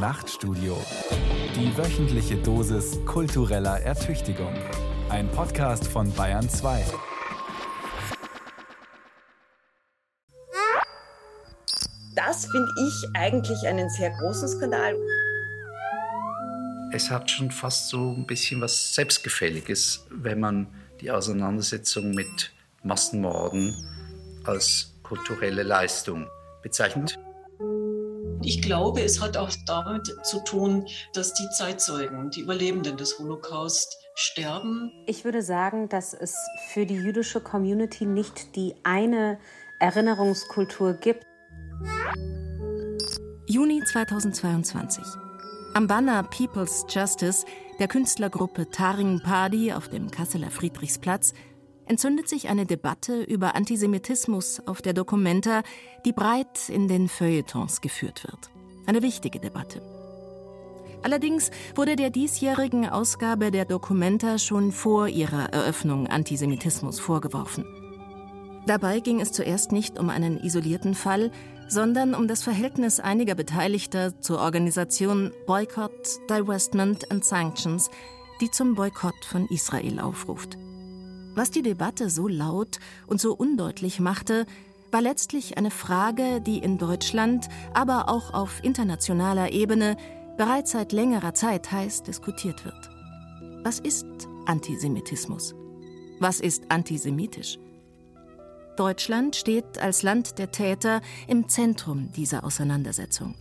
Nachtstudio. Die wöchentliche Dosis kultureller Ertüchtigung. Ein Podcast von Bayern 2. Das finde ich eigentlich einen sehr großen Skandal. Es hat schon fast so ein bisschen was Selbstgefälliges, wenn man die Auseinandersetzung mit Massenmorden als kulturelle Leistung bezeichnet. Ich glaube, es hat auch damit zu tun, dass die Zeitzeugen, die Überlebenden des Holocaust sterben. Ich würde sagen, dass es für die jüdische Community nicht die eine Erinnerungskultur gibt. Juni 2022. Am Banner People's Justice der Künstlergruppe Taring Padi auf dem Kasseler Friedrichsplatz entzündet sich eine Debatte über Antisemitismus auf der Documenta, die breit in den Feuilletons geführt wird. Eine wichtige Debatte. Allerdings wurde der diesjährigen Ausgabe der Documenta schon vor ihrer Eröffnung Antisemitismus vorgeworfen. Dabei ging es zuerst nicht um einen isolierten Fall, sondern um das Verhältnis einiger Beteiligter zur Organisation Boycott, Divestment and Sanctions, die zum Boykott von Israel aufruft. Was die Debatte so laut und so undeutlich machte, war letztlich eine Frage, die in Deutschland, aber auch auf internationaler Ebene bereits seit längerer Zeit heiß diskutiert wird. Was ist Antisemitismus? Was ist antisemitisch? Deutschland steht als Land der Täter im Zentrum dieser Auseinandersetzung.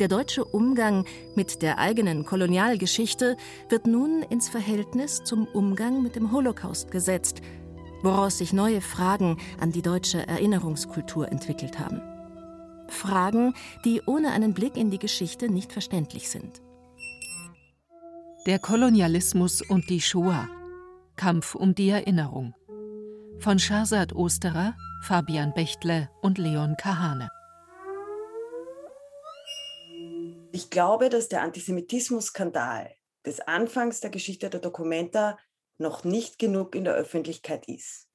Der deutsche Umgang mit der eigenen Kolonialgeschichte wird nun ins Verhältnis zum Umgang mit dem Holocaust gesetzt, woraus sich neue Fragen an die deutsche Erinnerungskultur entwickelt haben. Fragen, die ohne einen Blick in die Geschichte nicht verständlich sind. Der Kolonialismus und die Shoah. Kampf um die Erinnerung. Von Shahzad Osterer, Fabian Bechtle und Leon Kahane. Ich glaube, dass der Antisemitismus-Skandal des Anfangs der Geschichte der Dokumenta noch nicht genug in der Öffentlichkeit ist.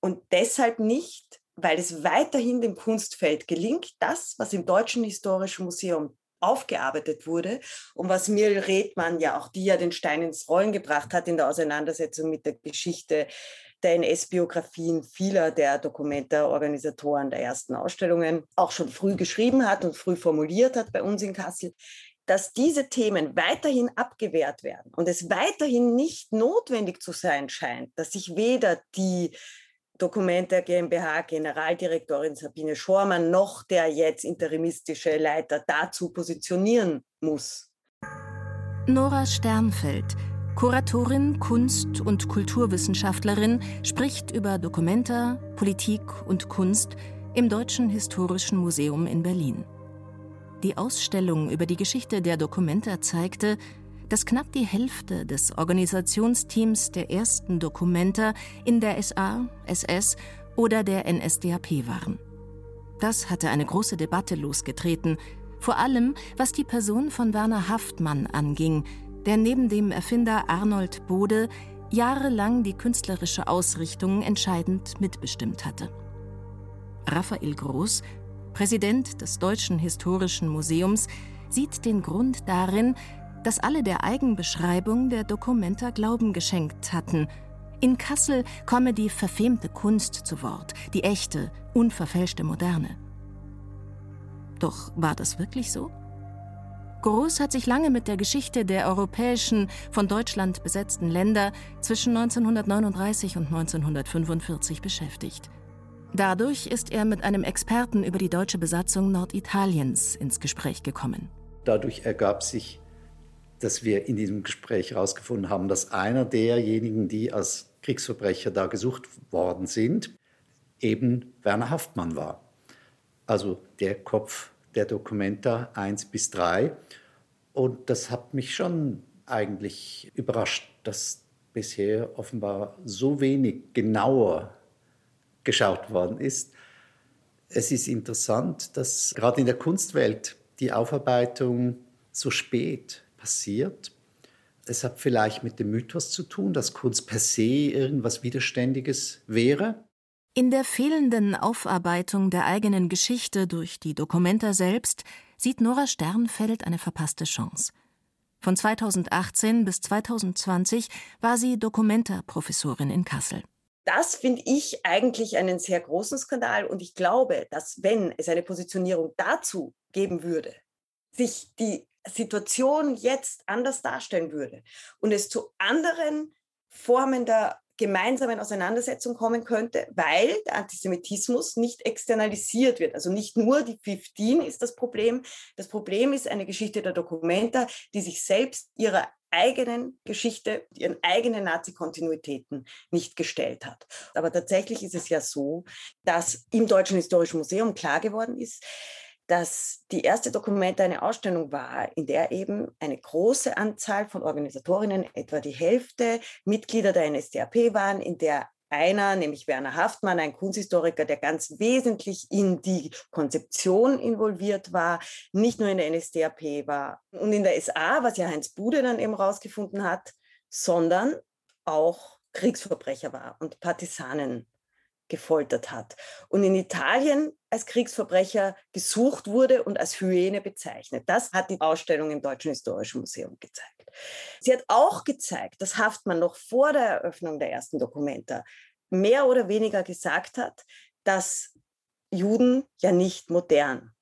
Und deshalb nicht, weil es weiterhin dem Kunstfeld gelingt, das, was im Deutschen Historischen Museum aufgearbeitet wurde und was Mirl Redmann ja auch, die ja den Stein ins Rollen gebracht hat in der Auseinandersetzung mit der Geschichte der NS-Biografien vieler der Dokumenta-Organisatoren der ersten Ausstellungen auch schon früh geschrieben hat und früh formuliert hat bei uns in Kassel, dass diese Themen weiterhin abgewehrt werden und es weiterhin nicht notwendig zu sein scheint, dass sich weder die Dokumenta GmbH Generaldirektorin Sabine Schormann noch der jetzt interimistische Leiter dazu positionieren muss. Nora Sternfeld Kuratorin, Kunst- und Kulturwissenschaftlerin spricht über Dokumenta, Politik und Kunst im Deutschen Historischen Museum in Berlin. Die Ausstellung über die Geschichte der Dokumenta zeigte, dass knapp die Hälfte des Organisationsteams der ersten Dokumenta in der SA, SS oder der NSDAP waren. Das hatte eine große Debatte losgetreten, vor allem was die Person von Werner Haftmann anging, der neben dem Erfinder Arnold Bode jahrelang die künstlerische Ausrichtung entscheidend mitbestimmt hatte. Raphael Groß, Präsident des Deutschen Historischen Museums, sieht den Grund darin, dass alle der Eigenbeschreibung der Dokumenta Glauben geschenkt hatten. In Kassel komme die verfemte Kunst zu Wort, die echte, unverfälschte Moderne. Doch war das wirklich so? Groß hat sich lange mit der Geschichte der europäischen, von Deutschland besetzten Länder zwischen 1939 und 1945 beschäftigt. Dadurch ist er mit einem Experten über die deutsche Besatzung Norditaliens ins Gespräch gekommen. Dadurch ergab sich, dass wir in diesem Gespräch herausgefunden haben, dass einer derjenigen, die als Kriegsverbrecher da gesucht worden sind, eben Werner Haftmann war. Also der Kopf der Dokumenta 1 bis 3. Und das hat mich schon eigentlich überrascht, dass bisher offenbar so wenig genauer geschaut worden ist. Es ist interessant, dass gerade in der Kunstwelt die Aufarbeitung so spät passiert. Es hat vielleicht mit dem Mythos zu tun, dass Kunst per se irgendwas Widerständiges wäre. In der fehlenden Aufarbeitung der eigenen Geschichte durch die Dokumenta selbst sieht Nora Sternfeld eine verpasste Chance. Von 2018 bis 2020 war sie Dokumenta-Professorin in Kassel. Das finde ich eigentlich einen sehr großen Skandal und ich glaube, dass wenn es eine Positionierung dazu geben würde, sich die Situation jetzt anders darstellen würde und es zu anderen Formen der gemeinsamen Auseinandersetzung kommen könnte, weil der Antisemitismus nicht externalisiert wird. Also nicht nur die 15 ist das Problem. Das Problem ist eine Geschichte der Dokumenta, die sich selbst ihrer eigenen Geschichte, ihren eigenen Nazi-Kontinuitäten nicht gestellt hat. Aber tatsächlich ist es ja so, dass im Deutschen Historischen Museum klar geworden ist, dass die erste Dokumente eine Ausstellung war, in der eben eine große Anzahl von Organisatorinnen, etwa die Hälfte Mitglieder der NSDAP waren, in der einer, nämlich Werner Haftmann, ein Kunsthistoriker, der ganz wesentlich in die Konzeption involviert war, nicht nur in der NSDAP war und in der SA, was ja Heinz Bude dann eben rausgefunden hat, sondern auch Kriegsverbrecher war und Partisanen gefoltert hat und in Italien als Kriegsverbrecher gesucht wurde und als Hyäne bezeichnet. Das hat die Ausstellung im Deutschen Historischen Museum gezeigt. Sie hat auch gezeigt, dass Haftmann noch vor der Eröffnung der ersten Dokumenta mehr oder weniger gesagt hat, dass Juden ja nicht modern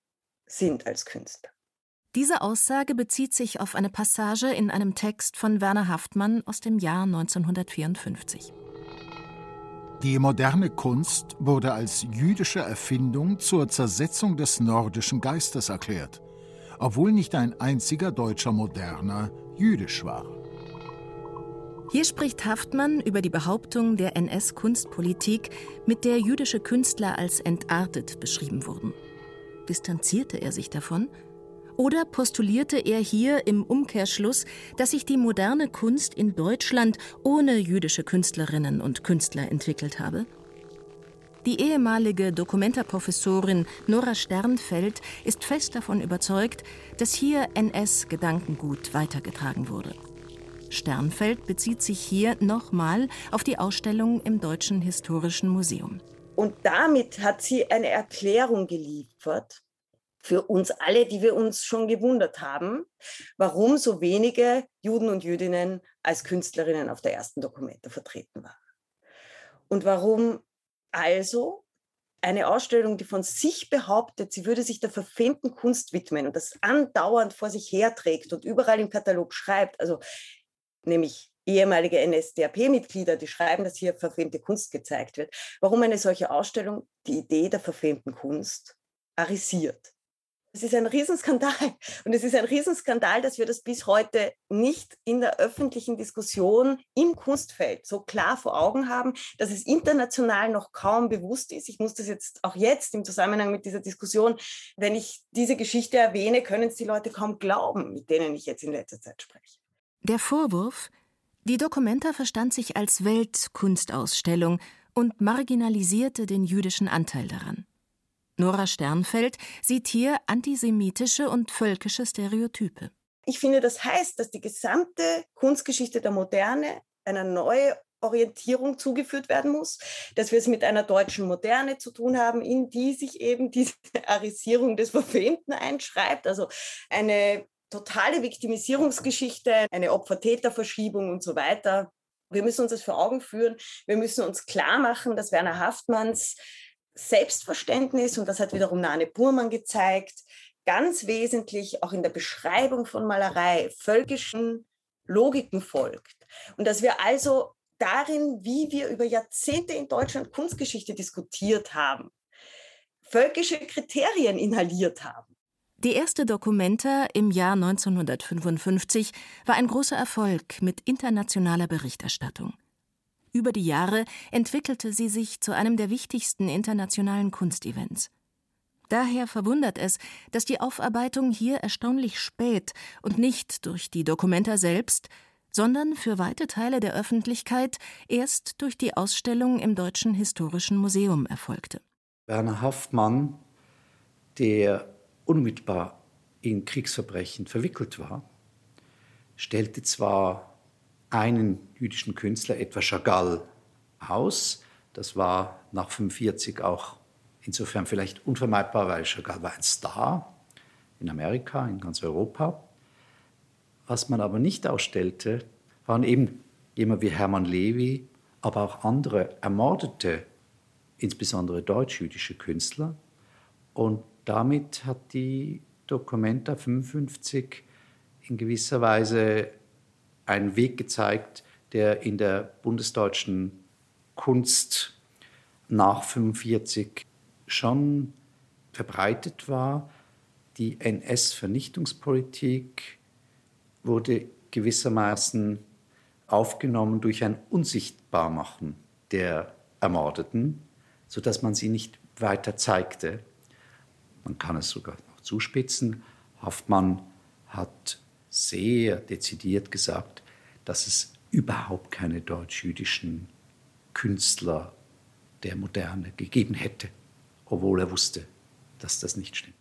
sind als Künstler. Diese Aussage bezieht sich auf eine Passage in einem Text von Werner Haftmann aus dem Jahr 1954. Die moderne Kunst wurde als jüdische Erfindung zur Zersetzung des nordischen Geistes erklärt, obwohl nicht ein einziger deutscher Moderner jüdisch war. Hier spricht Haftmann über die Behauptung der NS-Kunstpolitik, mit der jüdische Künstler als entartet beschrieben wurden. Distanzierte er sich davon? Oder postulierte er hier im Umkehrschluss, dass sich die moderne Kunst in Deutschland ohne jüdische Künstlerinnen und Künstler entwickelt habe? Die ehemalige Dokumentarprofessorin Nora Sternfeld ist fest davon überzeugt, dass hier NS-Gedankengut weitergetragen wurde. Sternfeld bezieht sich hier nochmal auf die Ausstellung im Deutschen Historischen Museum. Und damit hat sie eine Erklärung geliefert, für uns alle, die wir uns schon gewundert haben, warum so wenige Juden und Jüdinnen als Künstlerinnen auf der ersten Dokumente vertreten waren. Und warum also eine Ausstellung, die von sich behauptet, sie würde sich der verfemten Kunst widmen und das andauernd vor sich herträgt und überall im Katalog schreibt, also nämlich ehemalige NSDAP-Mitglieder, die schreiben, dass hier verfemte Kunst gezeigt wird, warum eine solche Ausstellung die Idee der verfemten Kunst arisiert. Es ist ein Riesenskandal. Und es ist ein Riesenskandal, dass wir das bis heute nicht in der öffentlichen Diskussion im Kunstfeld so klar vor Augen haben, dass es international noch kaum bewusst ist. Ich muss das jetzt auch jetzt im Zusammenhang mit dieser Diskussion, wenn ich diese Geschichte erwähne, können es die Leute kaum glauben, mit denen ich jetzt in letzter Zeit spreche. Der Vorwurf, die Documenta verstand sich als Weltkunstausstellung und marginalisierte den jüdischen Anteil daran. Nora Sternfeld sieht hier antisemitische und völkische Stereotype. Ich finde, das heißt, dass die gesamte Kunstgeschichte der Moderne einer neue Orientierung zugeführt werden muss, dass wir es mit einer deutschen Moderne zu tun haben, in die sich eben diese Arisierung des Verfemten einschreibt, also eine totale Viktimisierungsgeschichte, eine Opfer-Täter-Verschiebung und so weiter. Wir müssen uns das vor Augen führen. Wir müssen uns klar machen, dass Werner Haftmanns Selbstverständnis, und das hat wiederum Nane Burmann gezeigt, ganz wesentlich auch in der Beschreibung von Malerei völkischen Logiken folgt. Und dass wir also darin, wie wir über Jahrzehnte in Deutschland Kunstgeschichte diskutiert haben, völkische Kriterien inhaliert haben. Die erste Dokumenta im Jahr 1955 war ein großer Erfolg mit internationaler Berichterstattung. Über die Jahre entwickelte sie sich zu einem der wichtigsten internationalen Kunstevents. Daher verwundert es, dass die Aufarbeitung hier erstaunlich spät und nicht durch die Dokumenta selbst, sondern für weite Teile der Öffentlichkeit erst durch die Ausstellung im Deutschen Historischen Museum erfolgte. Werner Haftmann, der unmittelbar in Kriegsverbrechen verwickelt war, stellte zwar einen jüdischen Künstler, etwa Chagall, aus. Das war nach 1945 auch insofern vielleicht unvermeidbar, weil Chagall war ein Star in Amerika, in ganz Europa. Was man aber nicht ausstellte, waren eben jemand wie Hermann Levi, aber auch andere ermordete, insbesondere deutsch-jüdische Künstler. Und damit hat die Documenta 55 in gewisser Weise einen Weg gezeigt, der in der bundesdeutschen Kunst nach 1945 schon verbreitet war. Die NS-Vernichtungspolitik wurde gewissermaßen aufgenommen durch ein Unsichtbarmachen der Ermordeten, sodass man sie nicht weiter zeigte. Man kann es sogar noch zuspitzen. Haftmann hat sehr dezidiert gesagt, dass es überhaupt keine deutsch-jüdischen Künstler der Moderne gegeben hätte, obwohl er wusste, dass das nicht stimmt.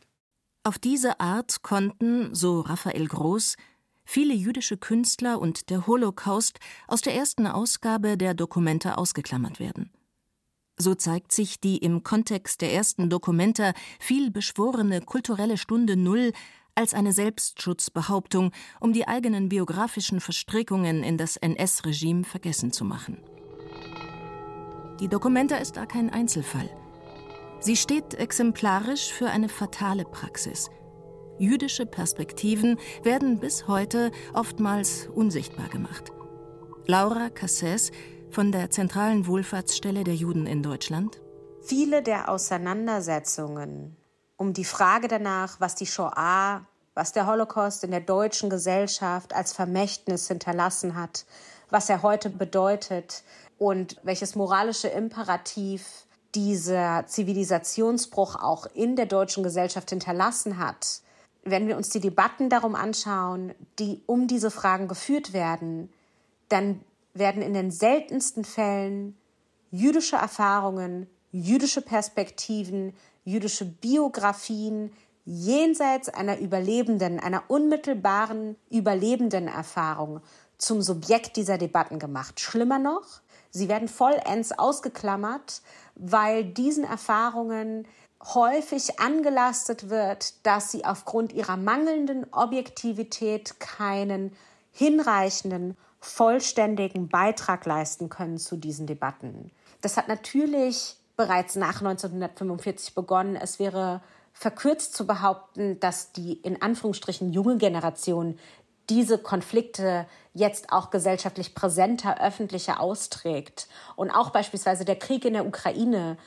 Auf diese Art konnten, so Raphael Groß, viele jüdische Künstler und der Holocaust aus der ersten Ausgabe der Dokumente ausgeklammert werden. So zeigt sich die im Kontext der ersten Dokumenta viel beschworene kulturelle Stunde Null als eine Selbstschutzbehauptung, um die eigenen biografischen Verstrickungen in das NS-Regime vergessen zu machen. Die Dokumenta ist da kein Einzelfall. Sie steht exemplarisch für eine fatale Praxis. Jüdische Perspektiven werden bis heute oftmals unsichtbar gemacht. Laura Casses von der Zentralen Wohlfahrtsstelle der Juden in Deutschland. Viele der Auseinandersetzungen um die Frage danach, was die Shoah, was der Holocaust in der deutschen Gesellschaft als Vermächtnis hinterlassen hat, was er heute bedeutet und welches moralische Imperativ dieser Zivilisationsbruch auch in der deutschen Gesellschaft hinterlassen hat. Wenn wir uns die Debatten darum anschauen, die um diese Fragen geführt werden, dann werden in den seltensten Fällen jüdische Erfahrungen, jüdische Perspektiven, jüdische Biografien jenseits einer überlebenden, einer unmittelbaren überlebenden Erfahrung zum Subjekt dieser Debatten gemacht. Schlimmer noch, sie werden vollends ausgeklammert, weil diesen Erfahrungen häufig angelastet wird, dass sie aufgrund ihrer mangelnden Objektivität keinen hinreichenden, vollständigen Beitrag leisten können zu diesen Debatten. Das hat natürlich bereits nach 1945 begonnen. Es wäre verkürzt zu behaupten, dass die in Anführungsstrichen junge Generation diese Konflikte jetzt auch gesellschaftlich präsenter, öffentlicher austrägt. Und auch beispielsweise der Krieg in der Ukraine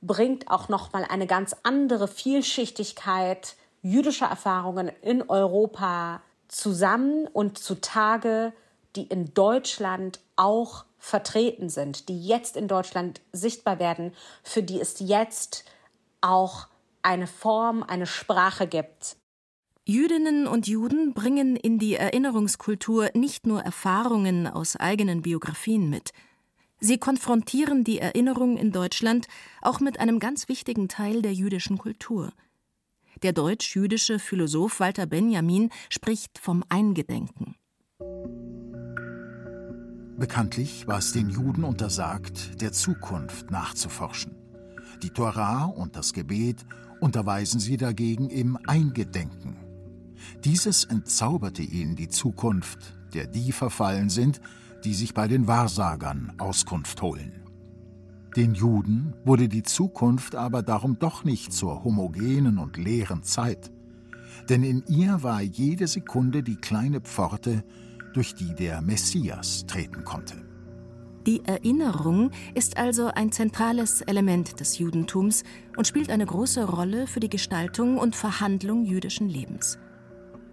bringt auch noch mal eine ganz andere Vielschichtigkeit jüdischer Erfahrungen in Europa zusammen und zutage, die in Deutschland auch vertreten sind, die jetzt in Deutschland sichtbar werden, für die es jetzt auch eine Form, eine Sprache gibt. Jüdinnen und Juden bringen in die Erinnerungskultur nicht nur Erfahrungen aus eigenen Biografien mit. Sie konfrontieren die Erinnerung in Deutschland auch mit einem ganz wichtigen Teil der jüdischen Kultur. Der deutsch-jüdische Philosoph Walter Benjamin spricht vom Eingedenken. Bekanntlich war es den Juden untersagt, der Zukunft nachzuforschen. Die Torah und das Gebet unterweisen sie dagegen im Eingedenken. Dieses entzauberte ihnen die Zukunft, der die verfallen sind, die sich bei den Wahrsagern Auskunft holen. Den Juden wurde die Zukunft aber darum doch nicht zur homogenen und leeren Zeit, denn in ihr war jede Sekunde die kleine Pforte, durch die der Messias treten konnte. Die Erinnerung ist also ein zentrales Element des Judentums und spielt eine große Rolle für die Gestaltung und Verhandlung jüdischen Lebens.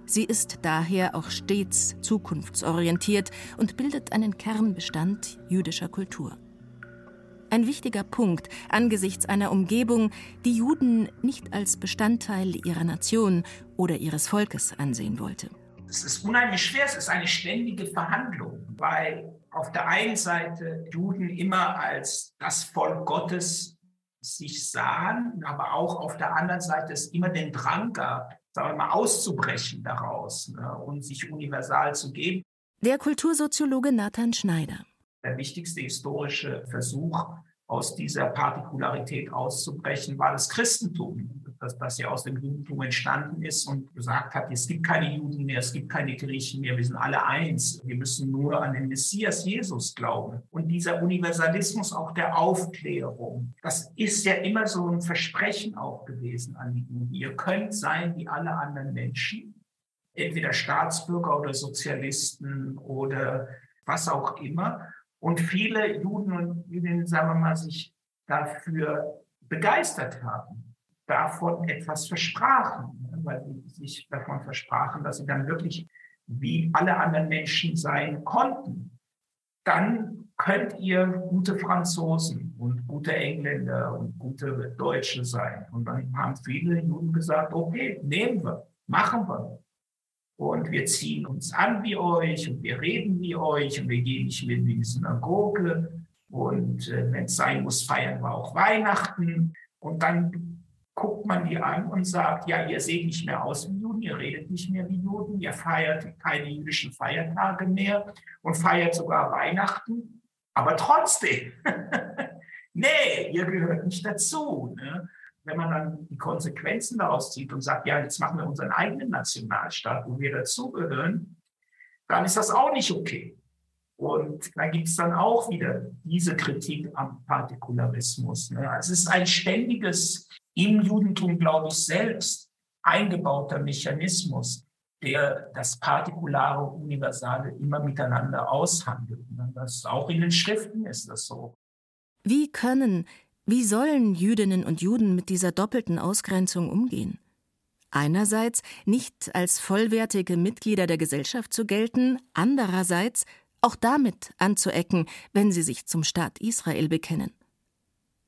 Sie ist daher auch stets zukunftsorientiert und bildet einen Kernbestand jüdischer Kultur. Ein wichtiger Punkt angesichts einer Umgebung, die Juden nicht als Bestandteil ihrer Nation oder ihres Volkes ansehen wollte es ist unheimlich schwer, es ist eine ständige Verhandlung, weil auf der einen Seite Juden immer als das Volk Gottes sich sahen, aber auch auf der anderen Seite es immer den Drang gab, sagen wir mal, auszubrechen daraus ne, und sich universal zu geben. Der Kultursoziologe Nathan Schneider. Der wichtigste historische Versuch aus dieser Partikularität auszubrechen, war das Christentum dass das ja aus dem Judentum entstanden ist und gesagt hat, es gibt keine Juden mehr, es gibt keine Griechen mehr, wir sind alle eins. Wir müssen nur an den Messias Jesus glauben. Und dieser Universalismus auch der Aufklärung, das ist ja immer so ein Versprechen auch gewesen an die Juden. Ihr könnt sein wie alle anderen Menschen, entweder Staatsbürger oder Sozialisten oder was auch immer. Und viele Juden und Jüdinnen, sagen wir mal, sich dafür begeistert haben davon etwas versprachen, ne, weil sie sich davon versprachen, dass sie dann wirklich wie alle anderen Menschen sein konnten. Dann könnt ihr gute Franzosen und gute Engländer und gute Deutsche sein. Und dann haben viele Juden gesagt, okay, nehmen wir, machen wir. Und wir ziehen uns an wie euch und wir reden wie euch und wir gehen nicht mehr in die Synagoge. Und äh, wenn es sein muss, feiern wir auch Weihnachten. Und dann guckt man die an und sagt, ja, ihr seht nicht mehr aus wie Juden, ihr redet nicht mehr wie Juden, ihr feiert keine jüdischen Feiertage mehr und feiert sogar Weihnachten, aber trotzdem, nee, ihr gehört nicht dazu. Ne? Wenn man dann die Konsequenzen daraus zieht und sagt, ja, jetzt machen wir unseren eigenen Nationalstaat, wo wir dazugehören, dann ist das auch nicht okay. Und da gibt es dann auch wieder diese Kritik am Partikularismus. Ne? Also es ist ein ständiges im Judentum, glaube ich, selbst eingebauter Mechanismus, der das Partikulare und Universale immer miteinander aushandelt. Das, auch in den Schriften ist das so. Wie können, wie sollen Jüdinnen und Juden mit dieser doppelten Ausgrenzung umgehen? Einerseits nicht als vollwertige Mitglieder der Gesellschaft zu gelten, andererseits auch damit anzuecken, wenn sie sich zum Staat Israel bekennen.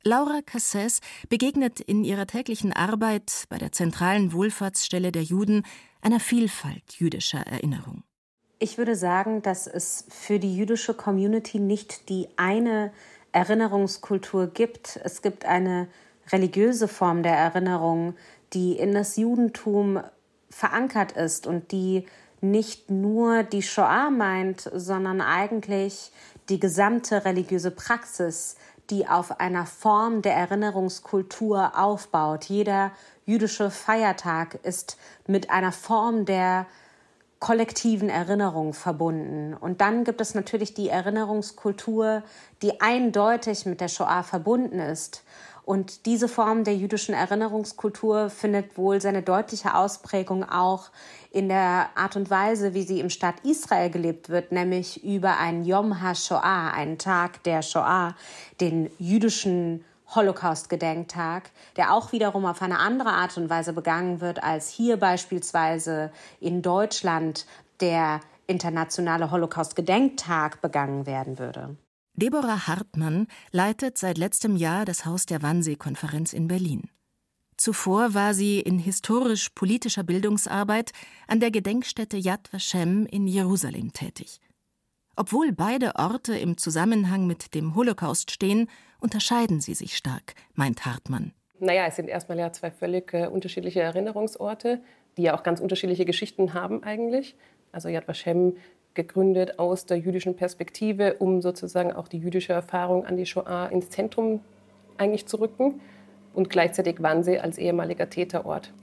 Laura Casses begegnet in ihrer täglichen Arbeit bei der zentralen Wohlfahrtsstelle der Juden einer Vielfalt jüdischer Erinnerung. Ich würde sagen, dass es für die jüdische Community nicht die eine Erinnerungskultur gibt. Es gibt eine religiöse Form der Erinnerung, die in das Judentum verankert ist und die nicht nur die Shoah meint, sondern eigentlich die gesamte religiöse Praxis, die auf einer Form der Erinnerungskultur aufbaut. Jeder jüdische Feiertag ist mit einer Form der kollektiven Erinnerung verbunden. Und dann gibt es natürlich die Erinnerungskultur, die eindeutig mit der Shoah verbunden ist. Und diese Form der jüdischen Erinnerungskultur findet wohl seine deutliche Ausprägung auch in der Art und Weise, wie sie im Staat Israel gelebt wird, nämlich über einen Yom HaShoah, einen Tag der Shoah, den jüdischen Holocaust-Gedenktag, der auch wiederum auf eine andere Art und Weise begangen wird, als hier beispielsweise in Deutschland der internationale Holocaust-Gedenktag begangen werden würde. Deborah Hartmann leitet seit letztem Jahr das Haus der Wannsee-Konferenz in Berlin. Zuvor war sie in historisch-politischer Bildungsarbeit an der Gedenkstätte Yad Vashem in Jerusalem tätig. Obwohl beide Orte im Zusammenhang mit dem Holocaust stehen, unterscheiden sie sich stark, meint Hartmann. Naja, es sind erstmal ja zwei völlig äh, unterschiedliche Erinnerungsorte, die ja auch ganz unterschiedliche Geschichten haben eigentlich. Also Yad Vashem gegründet aus der jüdischen Perspektive, um sozusagen auch die jüdische Erfahrung an die Shoah ins Zentrum eigentlich zu rücken. Und gleichzeitig Wannsee als ehemaliger Täterort,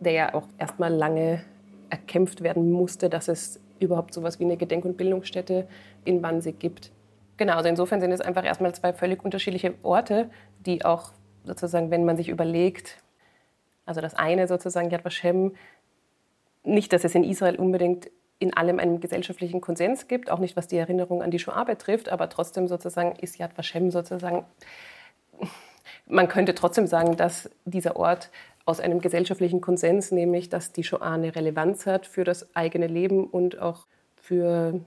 der ja auch erstmal lange erkämpft werden musste, dass es überhaupt so etwas wie eine Gedenk- und Bildungsstätte in Wannsee gibt. Genau, also insofern sind es einfach erstmal zwei völlig unterschiedliche Orte, die auch sozusagen, wenn man sich überlegt, also das eine sozusagen Yad Vashem, nicht, dass es in Israel unbedingt in allem einen gesellschaftlichen Konsens gibt, auch nicht was die Erinnerung an die Shoah betrifft, aber trotzdem sozusagen ist Yad Vashem sozusagen, man könnte trotzdem sagen, dass dieser Ort aus einem gesellschaftlichen Konsens, nämlich dass die Shoah eine Relevanz hat für das eigene Leben und auch für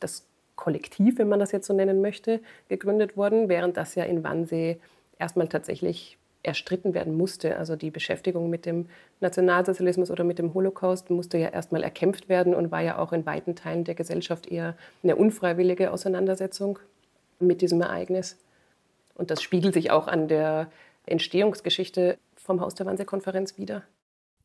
das Kollektiv, wenn man das jetzt so nennen möchte, gegründet worden, während das ja in Wannsee erstmal tatsächlich erstritten werden musste. Also die Beschäftigung mit dem Nationalsozialismus oder mit dem Holocaust musste ja erstmal erkämpft werden und war ja auch in weiten Teilen der Gesellschaft eher eine unfreiwillige Auseinandersetzung mit diesem Ereignis. Und das spiegelt sich auch an der Entstehungsgeschichte vom Haus der Wannsee-Konferenz wieder.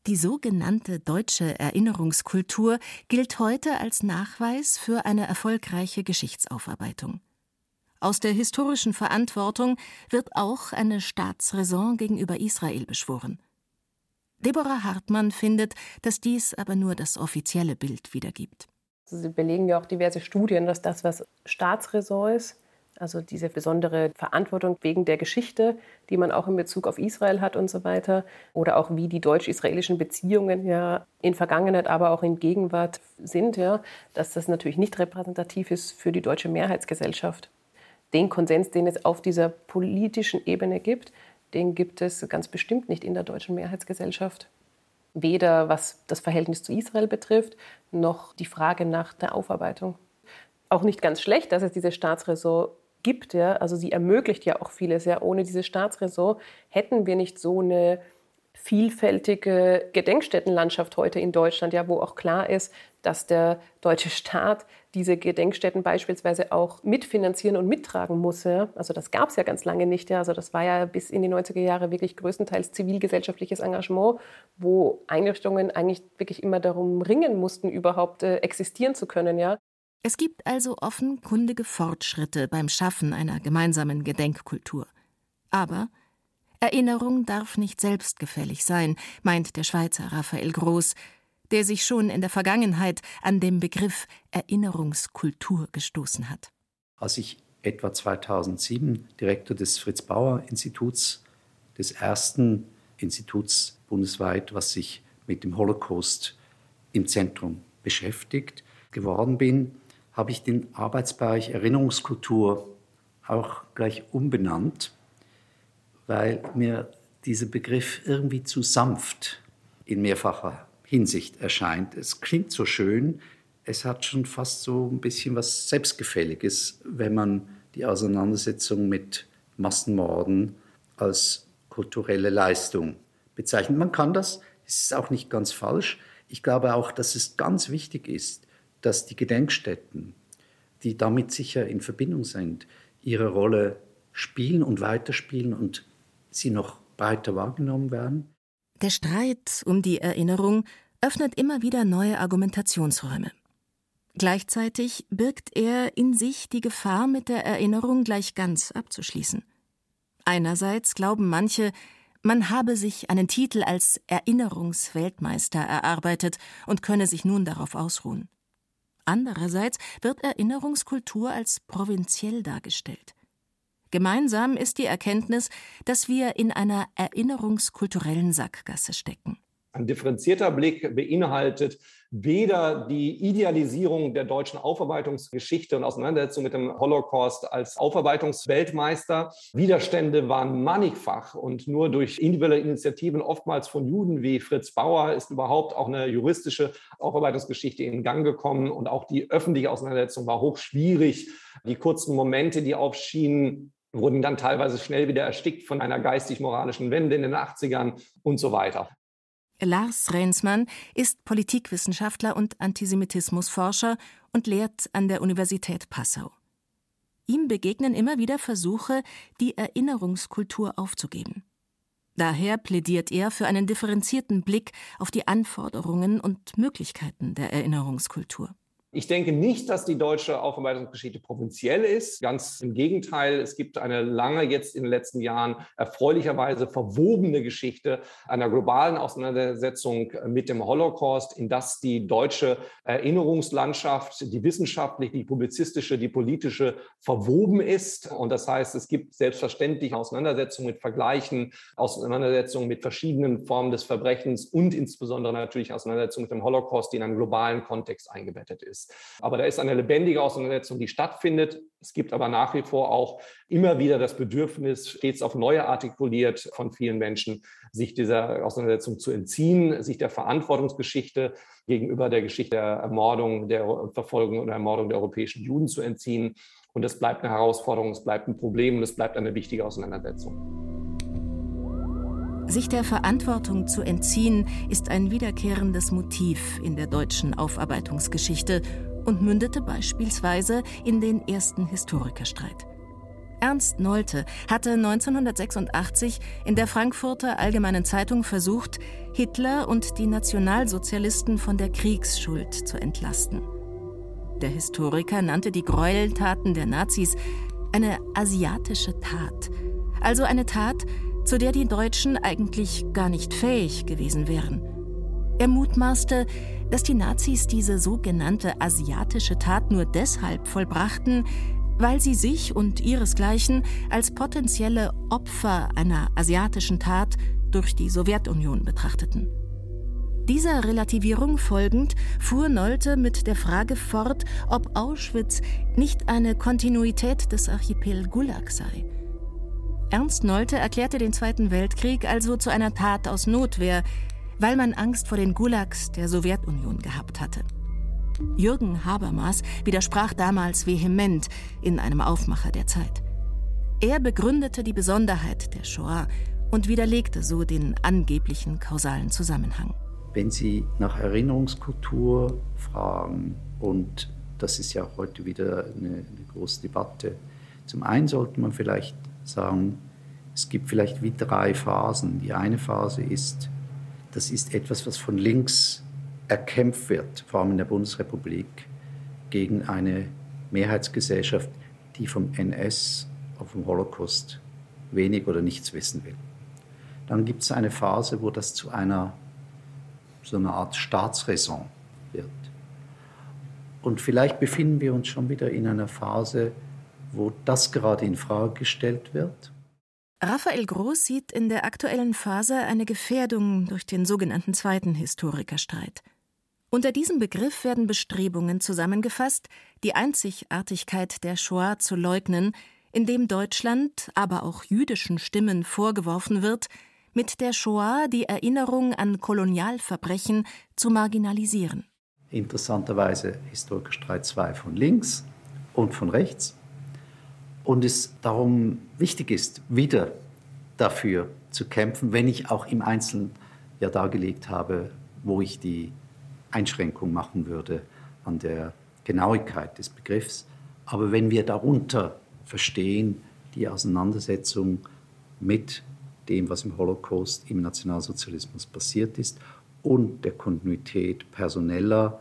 Die sogenannte deutsche Erinnerungskultur gilt heute als Nachweis für eine erfolgreiche Geschichtsaufarbeitung. Aus der historischen Verantwortung wird auch eine Staatsräson gegenüber Israel beschworen. Deborah Hartmann findet, dass dies aber nur das offizielle Bild wiedergibt. Sie belegen ja auch diverse Studien, dass das, was Staatsräson ist, also diese besondere Verantwortung wegen der Geschichte, die man auch in Bezug auf Israel hat und so weiter, oder auch wie die deutsch-israelischen Beziehungen ja in Vergangenheit, aber auch in Gegenwart sind, ja, dass das natürlich nicht repräsentativ ist für die deutsche Mehrheitsgesellschaft. Den Konsens, den es auf dieser politischen Ebene gibt, den gibt es ganz bestimmt nicht in der deutschen Mehrheitsgesellschaft. Weder was das Verhältnis zu Israel betrifft, noch die Frage nach der Aufarbeitung. Auch nicht ganz schlecht, dass es diese Staatsräson gibt. Ja? Also sie ermöglicht ja auch vieles. Ja? Ohne diese Staatsräson hätten wir nicht so eine vielfältige Gedenkstättenlandschaft heute in Deutschland, ja, wo auch klar ist, dass der deutsche Staat diese Gedenkstätten beispielsweise auch mitfinanzieren und mittragen muss. Ja. Also das gab es ja ganz lange nicht. Ja. Also das war ja bis in die 90er Jahre wirklich größtenteils zivilgesellschaftliches Engagement, wo Einrichtungen eigentlich wirklich immer darum ringen mussten, überhaupt äh, existieren zu können. Ja. Es gibt also offenkundige Fortschritte beim Schaffen einer gemeinsamen Gedenkkultur. Aber Erinnerung darf nicht selbstgefällig sein, meint der Schweizer Raphael Groß, der sich schon in der Vergangenheit an den Begriff Erinnerungskultur gestoßen hat. Als ich etwa 2007 Direktor des Fritz Bauer Instituts, des ersten Instituts bundesweit, was sich mit dem Holocaust im Zentrum beschäftigt, geworden bin, habe ich den Arbeitsbereich Erinnerungskultur auch gleich umbenannt weil mir dieser Begriff irgendwie zu sanft in mehrfacher Hinsicht erscheint. Es klingt so schön, es hat schon fast so ein bisschen was Selbstgefälliges, wenn man die Auseinandersetzung mit Massenmorden als kulturelle Leistung bezeichnet. Man kann das, es ist auch nicht ganz falsch. Ich glaube auch, dass es ganz wichtig ist, dass die Gedenkstätten, die damit sicher in Verbindung sind, ihre Rolle spielen und weiterspielen und sie noch breiter wahrgenommen werden? Der Streit um die Erinnerung öffnet immer wieder neue Argumentationsräume. Gleichzeitig birgt er in sich die Gefahr, mit der Erinnerung gleich ganz abzuschließen. Einerseits glauben manche, man habe sich einen Titel als Erinnerungsweltmeister erarbeitet und könne sich nun darauf ausruhen. Andererseits wird Erinnerungskultur als provinziell dargestellt. Gemeinsam ist die Erkenntnis, dass wir in einer erinnerungskulturellen Sackgasse stecken. Ein differenzierter Blick beinhaltet weder die Idealisierung der deutschen Aufarbeitungsgeschichte und Auseinandersetzung mit dem Holocaust als Aufarbeitungsweltmeister. Widerstände waren mannigfach und nur durch individuelle Initiativen, oftmals von Juden wie Fritz Bauer, ist überhaupt auch eine juristische Aufarbeitungsgeschichte in Gang gekommen. Und auch die öffentliche Auseinandersetzung war hochschwierig. Die kurzen Momente, die aufschienen, wurden dann teilweise schnell wieder erstickt von einer geistig-moralischen Wende in den 80ern und so weiter. Lars Rensmann ist Politikwissenschaftler und Antisemitismusforscher und lehrt an der Universität Passau. Ihm begegnen immer wieder Versuche, die Erinnerungskultur aufzugeben. Daher plädiert er für einen differenzierten Blick auf die Anforderungen und Möglichkeiten der Erinnerungskultur. Ich denke nicht, dass die deutsche Aufarbeitungsgeschichte provinziell ist. Ganz im Gegenteil, es gibt eine lange, jetzt in den letzten Jahren erfreulicherweise verwobene Geschichte einer globalen Auseinandersetzung mit dem Holocaust, in das die deutsche Erinnerungslandschaft, die wissenschaftliche, die publizistische, die politische verwoben ist. Und das heißt, es gibt selbstverständlich Auseinandersetzungen mit Vergleichen, Auseinandersetzungen mit verschiedenen Formen des Verbrechens und insbesondere natürlich Auseinandersetzungen mit dem Holocaust, die in einem globalen Kontext eingebettet ist. Aber da ist eine lebendige Auseinandersetzung, die stattfindet. Es gibt aber nach wie vor auch immer wieder das Bedürfnis, stets auf neue artikuliert von vielen Menschen, sich dieser Auseinandersetzung zu entziehen, sich der Verantwortungsgeschichte gegenüber der Geschichte der Ermordung, der Verfolgung und Ermordung der europäischen Juden zu entziehen. Und es bleibt eine Herausforderung, es bleibt ein Problem und es bleibt eine wichtige Auseinandersetzung. Sich der Verantwortung zu entziehen, ist ein wiederkehrendes Motiv in der deutschen Aufarbeitungsgeschichte und mündete beispielsweise in den ersten Historikerstreit. Ernst Nolte hatte 1986 in der Frankfurter Allgemeinen Zeitung versucht, Hitler und die Nationalsozialisten von der Kriegsschuld zu entlasten. Der Historiker nannte die Gräueltaten der Nazis eine asiatische Tat, also eine Tat, zu der die Deutschen eigentlich gar nicht fähig gewesen wären. Er mutmaßte, dass die Nazis diese sogenannte asiatische Tat nur deshalb vollbrachten, weil sie sich und ihresgleichen als potenzielle Opfer einer asiatischen Tat durch die Sowjetunion betrachteten. Dieser Relativierung folgend fuhr Nolte mit der Frage fort, ob Auschwitz nicht eine Kontinuität des Archipel Gulag sei. Ernst Nolte erklärte den Zweiten Weltkrieg also zu einer Tat aus Notwehr, weil man Angst vor den Gulags der Sowjetunion gehabt hatte. Jürgen Habermas widersprach damals vehement in einem Aufmacher der Zeit. Er begründete die Besonderheit der Shoah und widerlegte so den angeblichen kausalen Zusammenhang. Wenn Sie nach Erinnerungskultur fragen, und das ist ja heute wieder eine, eine große Debatte, zum einen sollte man vielleicht sagen, es gibt vielleicht wie drei Phasen. Die eine Phase ist, das ist etwas, was von links erkämpft wird, vor allem in der Bundesrepublik, gegen eine Mehrheitsgesellschaft, die vom NS auf dem Holocaust wenig oder nichts wissen will. Dann gibt es eine Phase, wo das zu einer so einer Art Staatsräson wird. Und vielleicht befinden wir uns schon wieder in einer Phase, wo das gerade in Frage gestellt wird. Raphael Groß sieht in der aktuellen Phase eine Gefährdung durch den sogenannten zweiten Historikerstreit. Unter diesem Begriff werden Bestrebungen zusammengefasst, die Einzigartigkeit der Shoah zu leugnen, indem Deutschland, aber auch jüdischen Stimmen vorgeworfen wird, mit der Shoah die Erinnerung an Kolonialverbrechen zu marginalisieren. Interessanterweise Historikerstreit 2 von links und von rechts. Und es darum wichtig ist, wieder dafür zu kämpfen, wenn ich auch im Einzelnen ja dargelegt habe, wo ich die Einschränkung machen würde an der Genauigkeit des Begriffs. Aber wenn wir darunter verstehen die Auseinandersetzung mit dem, was im Holocaust, im Nationalsozialismus passiert ist und der Kontinuität personeller,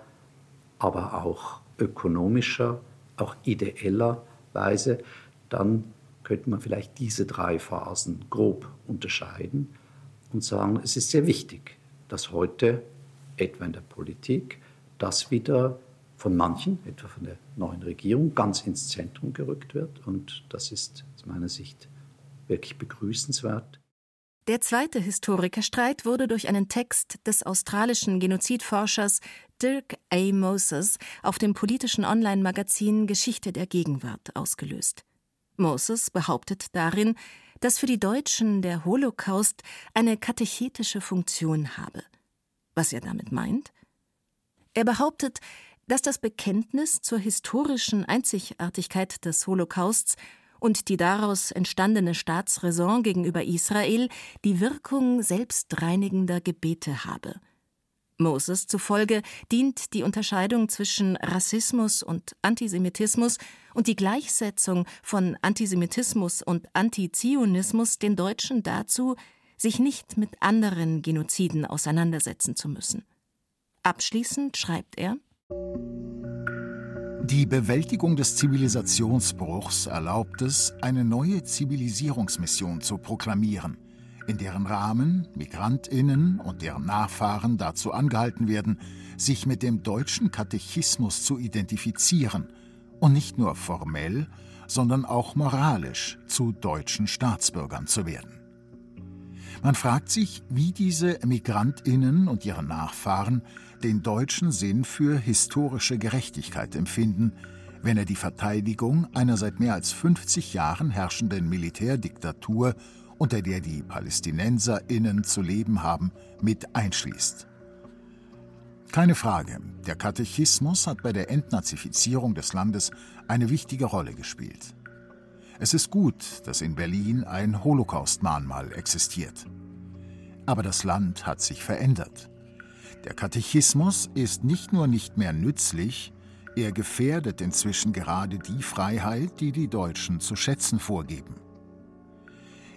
aber auch ökonomischer, auch ideeller Weise, dann könnte man vielleicht diese drei Phasen grob unterscheiden und sagen, es ist sehr wichtig, dass heute, etwa in der Politik, das wieder von manchen, etwa von der neuen Regierung, ganz ins Zentrum gerückt wird. Und das ist aus meiner Sicht wirklich begrüßenswert. Der zweite Historikerstreit wurde durch einen Text des australischen Genozidforschers Dirk A. Moses auf dem politischen Online-Magazin Geschichte der Gegenwart ausgelöst. Moses behauptet darin, dass für die Deutschen der Holocaust eine katechetische Funktion habe. Was er damit meint? Er behauptet, dass das Bekenntnis zur historischen Einzigartigkeit des Holocausts und die daraus entstandene Staatsräson gegenüber Israel die Wirkung selbstreinigender Gebete habe. Moses zufolge dient die Unterscheidung zwischen Rassismus und Antisemitismus und die Gleichsetzung von Antisemitismus und Antizionismus den Deutschen dazu, sich nicht mit anderen Genoziden auseinandersetzen zu müssen. Abschließend schreibt er die Bewältigung des Zivilisationsbruchs erlaubt es, eine neue Zivilisierungsmission zu proklamieren, in deren Rahmen Migrantinnen und deren Nachfahren dazu angehalten werden, sich mit dem deutschen Katechismus zu identifizieren und nicht nur formell, sondern auch moralisch zu deutschen Staatsbürgern zu werden. Man fragt sich, wie diese Migrantinnen und ihre Nachfahren den deutschen Sinn für historische Gerechtigkeit empfinden, wenn er die Verteidigung einer seit mehr als 50 Jahren herrschenden Militärdiktatur, unter der die PalästinenserInnen zu leben haben, mit einschließt. Keine Frage, der Katechismus hat bei der Entnazifizierung des Landes eine wichtige Rolle gespielt. Es ist gut, dass in Berlin ein Holocaust-Mahnmal existiert. Aber das Land hat sich verändert. Der Katechismus ist nicht nur nicht mehr nützlich, er gefährdet inzwischen gerade die Freiheit, die die Deutschen zu schätzen vorgeben.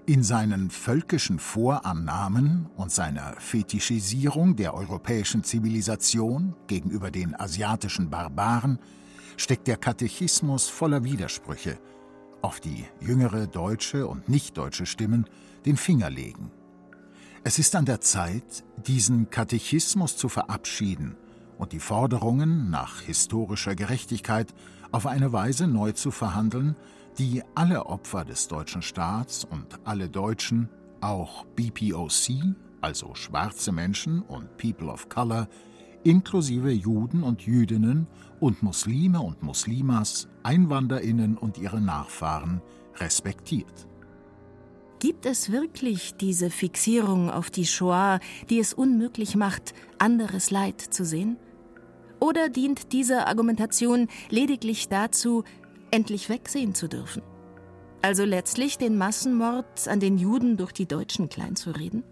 In seinen völkischen Vorannahmen und seiner Fetischisierung der europäischen Zivilisation gegenüber den asiatischen Barbaren steckt der Katechismus voller Widersprüche auf die jüngere deutsche und nicht-deutsche Stimmen den Finger legen. Es ist an der Zeit, diesen Katechismus zu verabschieden und die Forderungen nach historischer Gerechtigkeit auf eine Weise neu zu verhandeln, die alle Opfer des deutschen Staats und alle Deutschen, auch BPOC, also schwarze Menschen und People of Color, inklusive Juden und Jüdinnen und Muslime und Muslimas, Einwanderinnen und ihre Nachfahren respektiert. Gibt es wirklich diese Fixierung auf die Shoah, die es unmöglich macht, anderes Leid zu sehen? Oder dient diese Argumentation lediglich dazu, endlich wegsehen zu dürfen? Also letztlich den Massenmord an den Juden durch die Deutschen kleinzureden?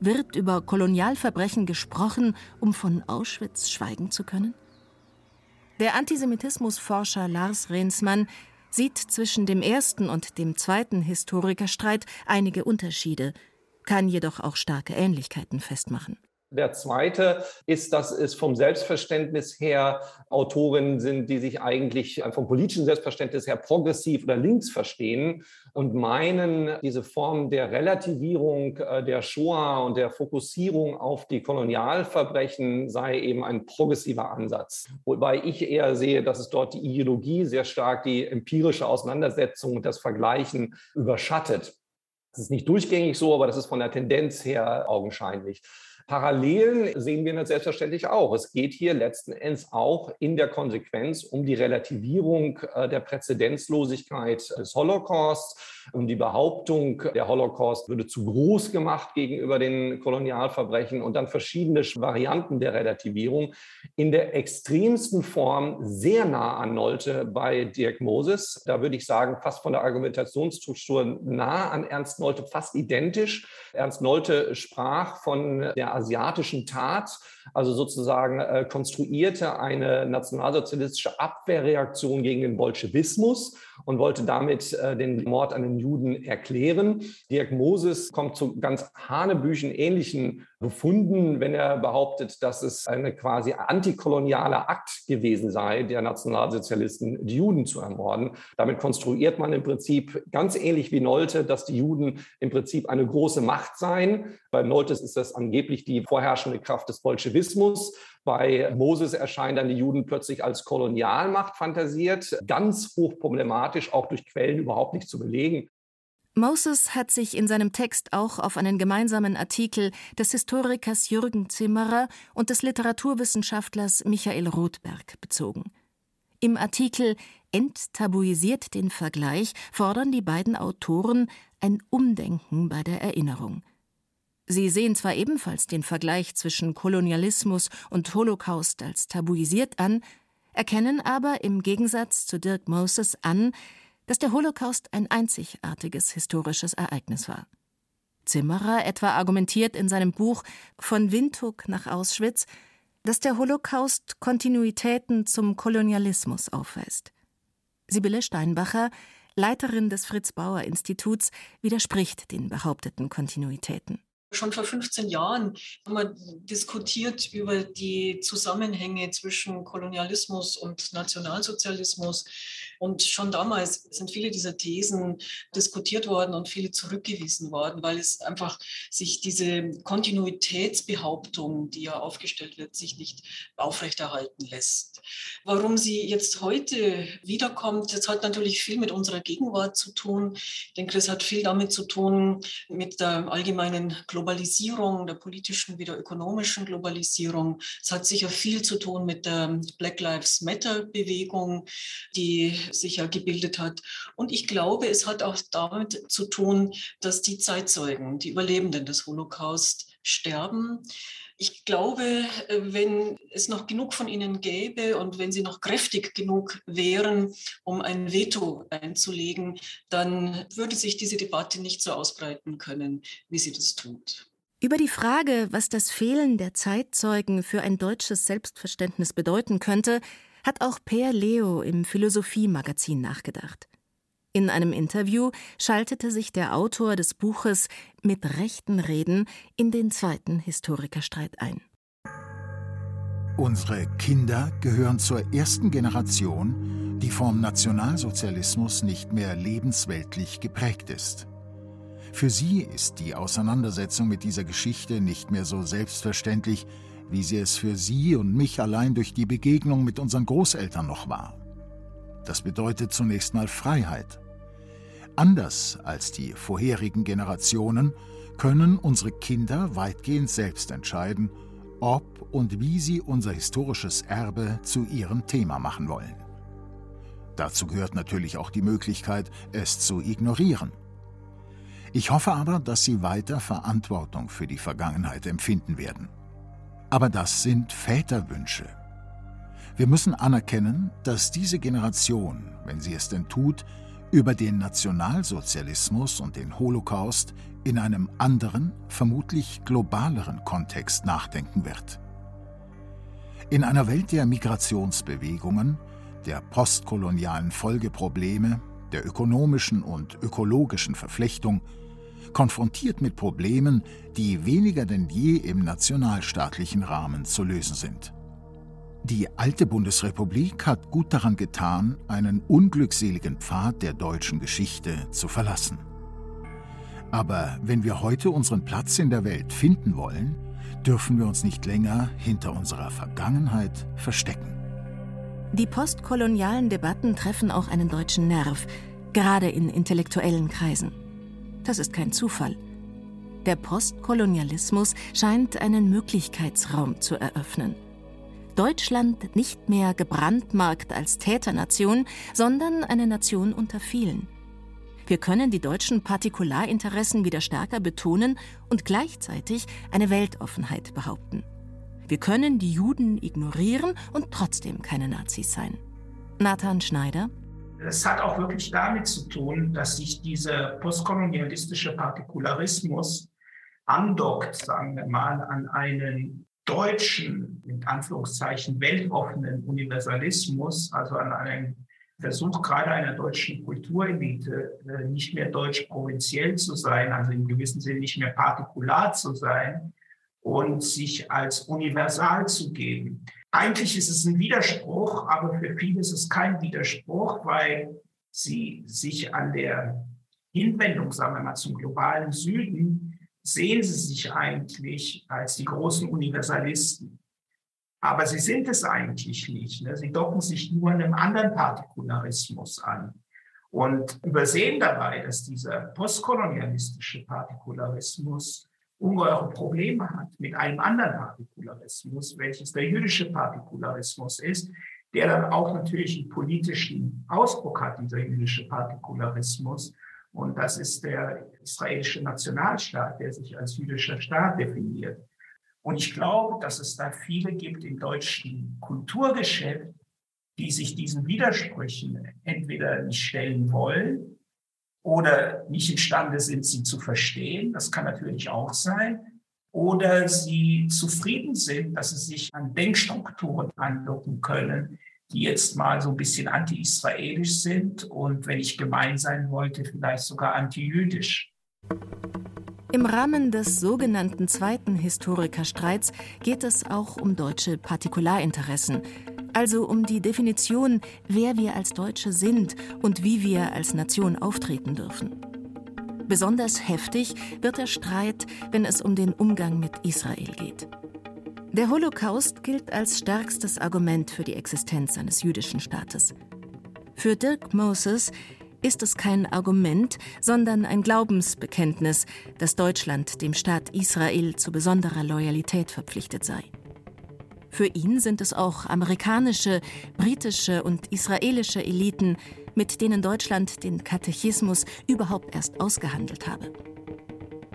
Wird über Kolonialverbrechen gesprochen, um von Auschwitz schweigen zu können? Der Antisemitismusforscher Lars Rehnsmann sieht zwischen dem ersten und dem zweiten Historikerstreit einige Unterschiede, kann jedoch auch starke Ähnlichkeiten festmachen. Der zweite ist, dass es vom Selbstverständnis her Autorinnen sind, die sich eigentlich vom politischen Selbstverständnis her progressiv oder links verstehen und meinen, diese Form der Relativierung äh, der Shoah und der Fokussierung auf die Kolonialverbrechen sei eben ein progressiver Ansatz. Wobei ich eher sehe, dass es dort die Ideologie sehr stark die empirische Auseinandersetzung und das Vergleichen überschattet. Das ist nicht durchgängig so, aber das ist von der Tendenz her augenscheinlich. Parallelen sehen wir selbstverständlich auch. Es geht hier letzten Endes auch in der Konsequenz um die Relativierung äh, der Präzedenzlosigkeit des Holocausts, um die Behauptung, der Holocaust würde zu groß gemacht gegenüber den Kolonialverbrechen und dann verschiedene Varianten der Relativierung. In der extremsten Form sehr nah an Nolte bei Dirk Moses. Da würde ich sagen, fast von der Argumentationsstruktur nah an Ernst Nolte, fast identisch. Ernst Nolte sprach von der asiatischen Tat, also sozusagen äh, konstruierte eine nationalsozialistische Abwehrreaktion gegen den Bolschewismus und wollte damit äh, den Mord an den Juden erklären. Dirk Moses kommt zu ganz hanebüchen ähnlichen Befunden, wenn er behauptet, dass es eine quasi antikolonialer Akt gewesen sei, der Nationalsozialisten die Juden zu ermorden. Damit konstruiert man im Prinzip ganz ähnlich wie Nolte, dass die Juden im Prinzip eine große Macht seien. Bei Nolte ist das angeblich die vorherrschende Kraft des Bolschewismus. Bei Moses erscheinen dann die Juden plötzlich als Kolonialmacht fantasiert. Ganz hochproblematisch, auch durch Quellen überhaupt nicht zu belegen. Moses hat sich in seinem Text auch auf einen gemeinsamen Artikel des Historikers Jürgen Zimmerer und des Literaturwissenschaftlers Michael Rothberg bezogen. Im Artikel Enttabuisiert den Vergleich fordern die beiden Autoren ein Umdenken bei der Erinnerung. Sie sehen zwar ebenfalls den Vergleich zwischen Kolonialismus und Holocaust als tabuisiert an, erkennen aber im Gegensatz zu Dirk Moses an, dass der Holocaust ein einzigartiges historisches Ereignis war. Zimmerer etwa argumentiert in seinem Buch Von Windhoek nach Auschwitz, dass der Holocaust Kontinuitäten zum Kolonialismus aufweist. Sibylle Steinbacher, Leiterin des Fritz Bauer Instituts, widerspricht den behaupteten Kontinuitäten. Schon vor 15 Jahren haben wir diskutiert über die Zusammenhänge zwischen Kolonialismus und Nationalsozialismus. Und schon damals sind viele dieser Thesen diskutiert worden und viele zurückgewiesen worden, weil es einfach sich diese Kontinuitätsbehauptung, die ja aufgestellt wird, sich nicht aufrechterhalten lässt. Warum sie jetzt heute wiederkommt, das hat natürlich viel mit unserer Gegenwart zu tun. Ich denke, das hat viel damit zu tun mit der allgemeinen Globalisierung, der politischen wie der ökonomischen Globalisierung. Es hat sicher viel zu tun mit der Black Lives Matter Bewegung, die sich ja gebildet hat. Und ich glaube, es hat auch damit zu tun, dass die Zeitzeugen, die Überlebenden des Holocaust sterben. Ich glaube, wenn es noch genug von ihnen gäbe und wenn sie noch kräftig genug wären, um ein Veto einzulegen, dann würde sich diese Debatte nicht so ausbreiten können, wie sie das tut. Über die Frage, was das Fehlen der Zeitzeugen für ein deutsches Selbstverständnis bedeuten könnte, hat auch Per Leo im Philosophie-Magazin nachgedacht. In einem Interview schaltete sich der Autor des Buches Mit rechten Reden in den zweiten Historikerstreit ein. Unsere Kinder gehören zur ersten Generation, die vom Nationalsozialismus nicht mehr lebensweltlich geprägt ist. Für sie ist die Auseinandersetzung mit dieser Geschichte nicht mehr so selbstverständlich, wie sie es für sie und mich allein durch die Begegnung mit unseren Großeltern noch war. Das bedeutet zunächst mal Freiheit. Anders als die vorherigen Generationen können unsere Kinder weitgehend selbst entscheiden, ob und wie sie unser historisches Erbe zu ihrem Thema machen wollen. Dazu gehört natürlich auch die Möglichkeit, es zu ignorieren. Ich hoffe aber, dass sie weiter Verantwortung für die Vergangenheit empfinden werden. Aber das sind Väterwünsche. Wir müssen anerkennen, dass diese Generation, wenn sie es denn tut, über den Nationalsozialismus und den Holocaust in einem anderen, vermutlich globaleren Kontext nachdenken wird. In einer Welt der Migrationsbewegungen, der postkolonialen Folgeprobleme, der ökonomischen und ökologischen Verflechtung, konfrontiert mit Problemen, die weniger denn je im nationalstaatlichen Rahmen zu lösen sind. Die alte Bundesrepublik hat gut daran getan, einen unglückseligen Pfad der deutschen Geschichte zu verlassen. Aber wenn wir heute unseren Platz in der Welt finden wollen, dürfen wir uns nicht länger hinter unserer Vergangenheit verstecken. Die postkolonialen Debatten treffen auch einen deutschen Nerv, gerade in intellektuellen Kreisen. Das ist kein Zufall. Der Postkolonialismus scheint einen Möglichkeitsraum zu eröffnen. Deutschland nicht mehr gebrandmarkt als Täternation, sondern eine Nation unter vielen. Wir können die deutschen Partikularinteressen wieder stärker betonen und gleichzeitig eine Weltoffenheit behaupten. Wir können die Juden ignorieren und trotzdem keine Nazis sein. Nathan Schneider es hat auch wirklich damit zu tun, dass sich dieser postkolonialistische Partikularismus andockt, sagen wir mal, an einen deutschen, in Anführungszeichen, weltoffenen Universalismus, also an einen Versuch gerade einer deutschen Kulturelite, äh, nicht mehr deutsch provinziell zu sein, also im gewissen Sinne nicht mehr partikular zu sein und sich als universal zu geben. Eigentlich ist es ein Widerspruch, aber für viele ist es kein Widerspruch, weil sie sich an der Hinwendung, sagen wir mal, zum globalen Süden, sehen sie sich eigentlich als die großen Universalisten. Aber sie sind es eigentlich nicht. Ne? Sie docken sich nur einem anderen Partikularismus an und übersehen dabei, dass dieser postkolonialistische Partikularismus ungeheure Probleme hat mit einem anderen Partikularismus, welches der jüdische Partikularismus ist, der dann auch natürlich einen politischen Ausdruck hat, dieser jüdische Partikularismus. Und das ist der israelische Nationalstaat, der sich als jüdischer Staat definiert. Und ich glaube, dass es da viele gibt im deutschen Kulturgeschäft, die sich diesen Widersprüchen entweder nicht stellen wollen oder nicht imstande sind, sie zu verstehen. Das kann natürlich auch sein. Oder sie zufrieden sind, dass sie sich an Denkstrukturen andocken können, die jetzt mal so ein bisschen anti-israelisch sind und, wenn ich gemein sein wollte, vielleicht sogar anti-jüdisch. Im Rahmen des sogenannten zweiten Historikerstreits geht es auch um deutsche Partikularinteressen, also um die Definition, wer wir als Deutsche sind und wie wir als Nation auftreten dürfen. Besonders heftig wird der Streit, wenn es um den Umgang mit Israel geht. Der Holocaust gilt als stärkstes Argument für die Existenz eines jüdischen Staates. Für Dirk Moses ist es kein Argument, sondern ein Glaubensbekenntnis, dass Deutschland dem Staat Israel zu besonderer Loyalität verpflichtet sei. Für ihn sind es auch amerikanische, britische und israelische Eliten, mit denen Deutschland den Katechismus überhaupt erst ausgehandelt habe.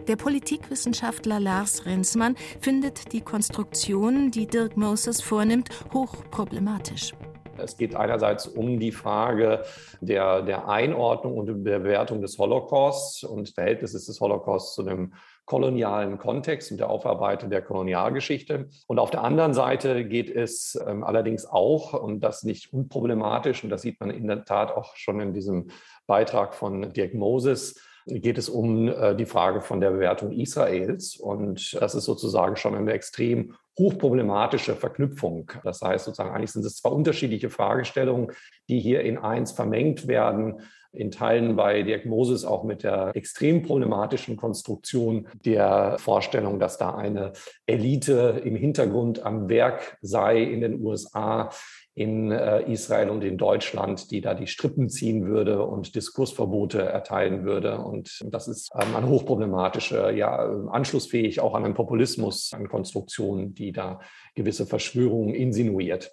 Der Politikwissenschaftler Lars Rensmann findet die Konstruktion, die Dirk Moses vornimmt, hochproblematisch. Es geht einerseits um die Frage der, der Einordnung und der Bewertung des Holocausts und Verhältnisses des Holocausts zu dem kolonialen Kontext und der Aufarbeitung der Kolonialgeschichte. Und auf der anderen Seite geht es ähm, allerdings auch, und das nicht unproblematisch, und das sieht man in der Tat auch schon in diesem Beitrag von Dirk Moses, geht es um äh, die Frage von der Bewertung Israels. Und das ist sozusagen schon eine extrem hochproblematische Verknüpfung. Das heißt sozusagen, eigentlich sind es zwei unterschiedliche Fragestellungen, die hier in eins vermengt werden in Teilen bei Diagnosis auch mit der extrem problematischen Konstruktion der Vorstellung, dass da eine Elite im Hintergrund am Werk sei in den USA, in äh, Israel und in Deutschland, die da die Strippen ziehen würde und Diskursverbote erteilen würde. Und das ist ähm, eine hochproblematische, ja, anschlussfähig auch an einen Populismus, an Konstruktionen, die da gewisse Verschwörungen insinuiert.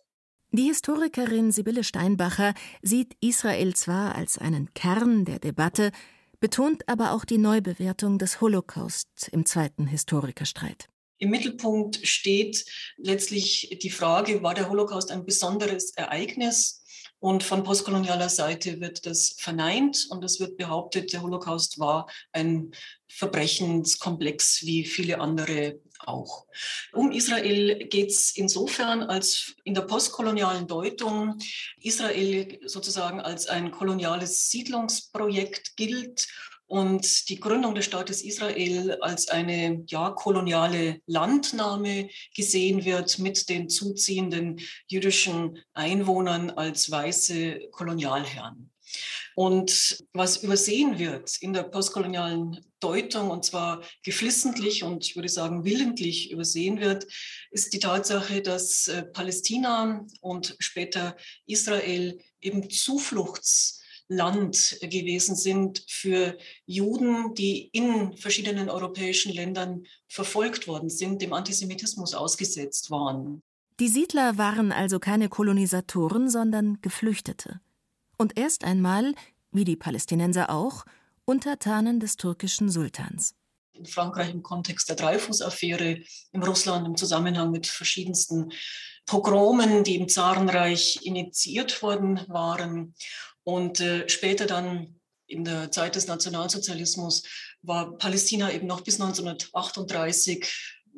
Die Historikerin Sibylle Steinbacher sieht Israel zwar als einen Kern der Debatte, betont aber auch die Neubewertung des Holocaust im zweiten Historikerstreit. Im Mittelpunkt steht letztlich die Frage, war der Holocaust ein besonderes Ereignis? Und von postkolonialer Seite wird das verneint und es wird behauptet, der Holocaust war ein Verbrechenskomplex wie viele andere auch. Um Israel geht es insofern, als in der postkolonialen Deutung Israel sozusagen als ein koloniales Siedlungsprojekt gilt und die Gründung des Staates Israel als eine ja, koloniale Landnahme gesehen wird mit den zuziehenden jüdischen Einwohnern als weiße Kolonialherren. Und was übersehen wird in der postkolonialen Deutung, und zwar geflissentlich und ich würde sagen willentlich übersehen wird, ist die Tatsache, dass äh, Palästina und später Israel eben Zufluchtsland gewesen sind für Juden, die in verschiedenen europäischen Ländern verfolgt worden sind, dem Antisemitismus ausgesetzt waren. Die Siedler waren also keine Kolonisatoren, sondern Geflüchtete und erst einmal, wie die Palästinenser auch, Untertanen des türkischen Sultans. In Frankreich im Kontext der Dreyfus-Affäre, in Russland im Zusammenhang mit verschiedensten Pogromen, die im Zarenreich initiiert worden waren. Und äh, später dann in der Zeit des Nationalsozialismus war Palästina eben noch bis 1938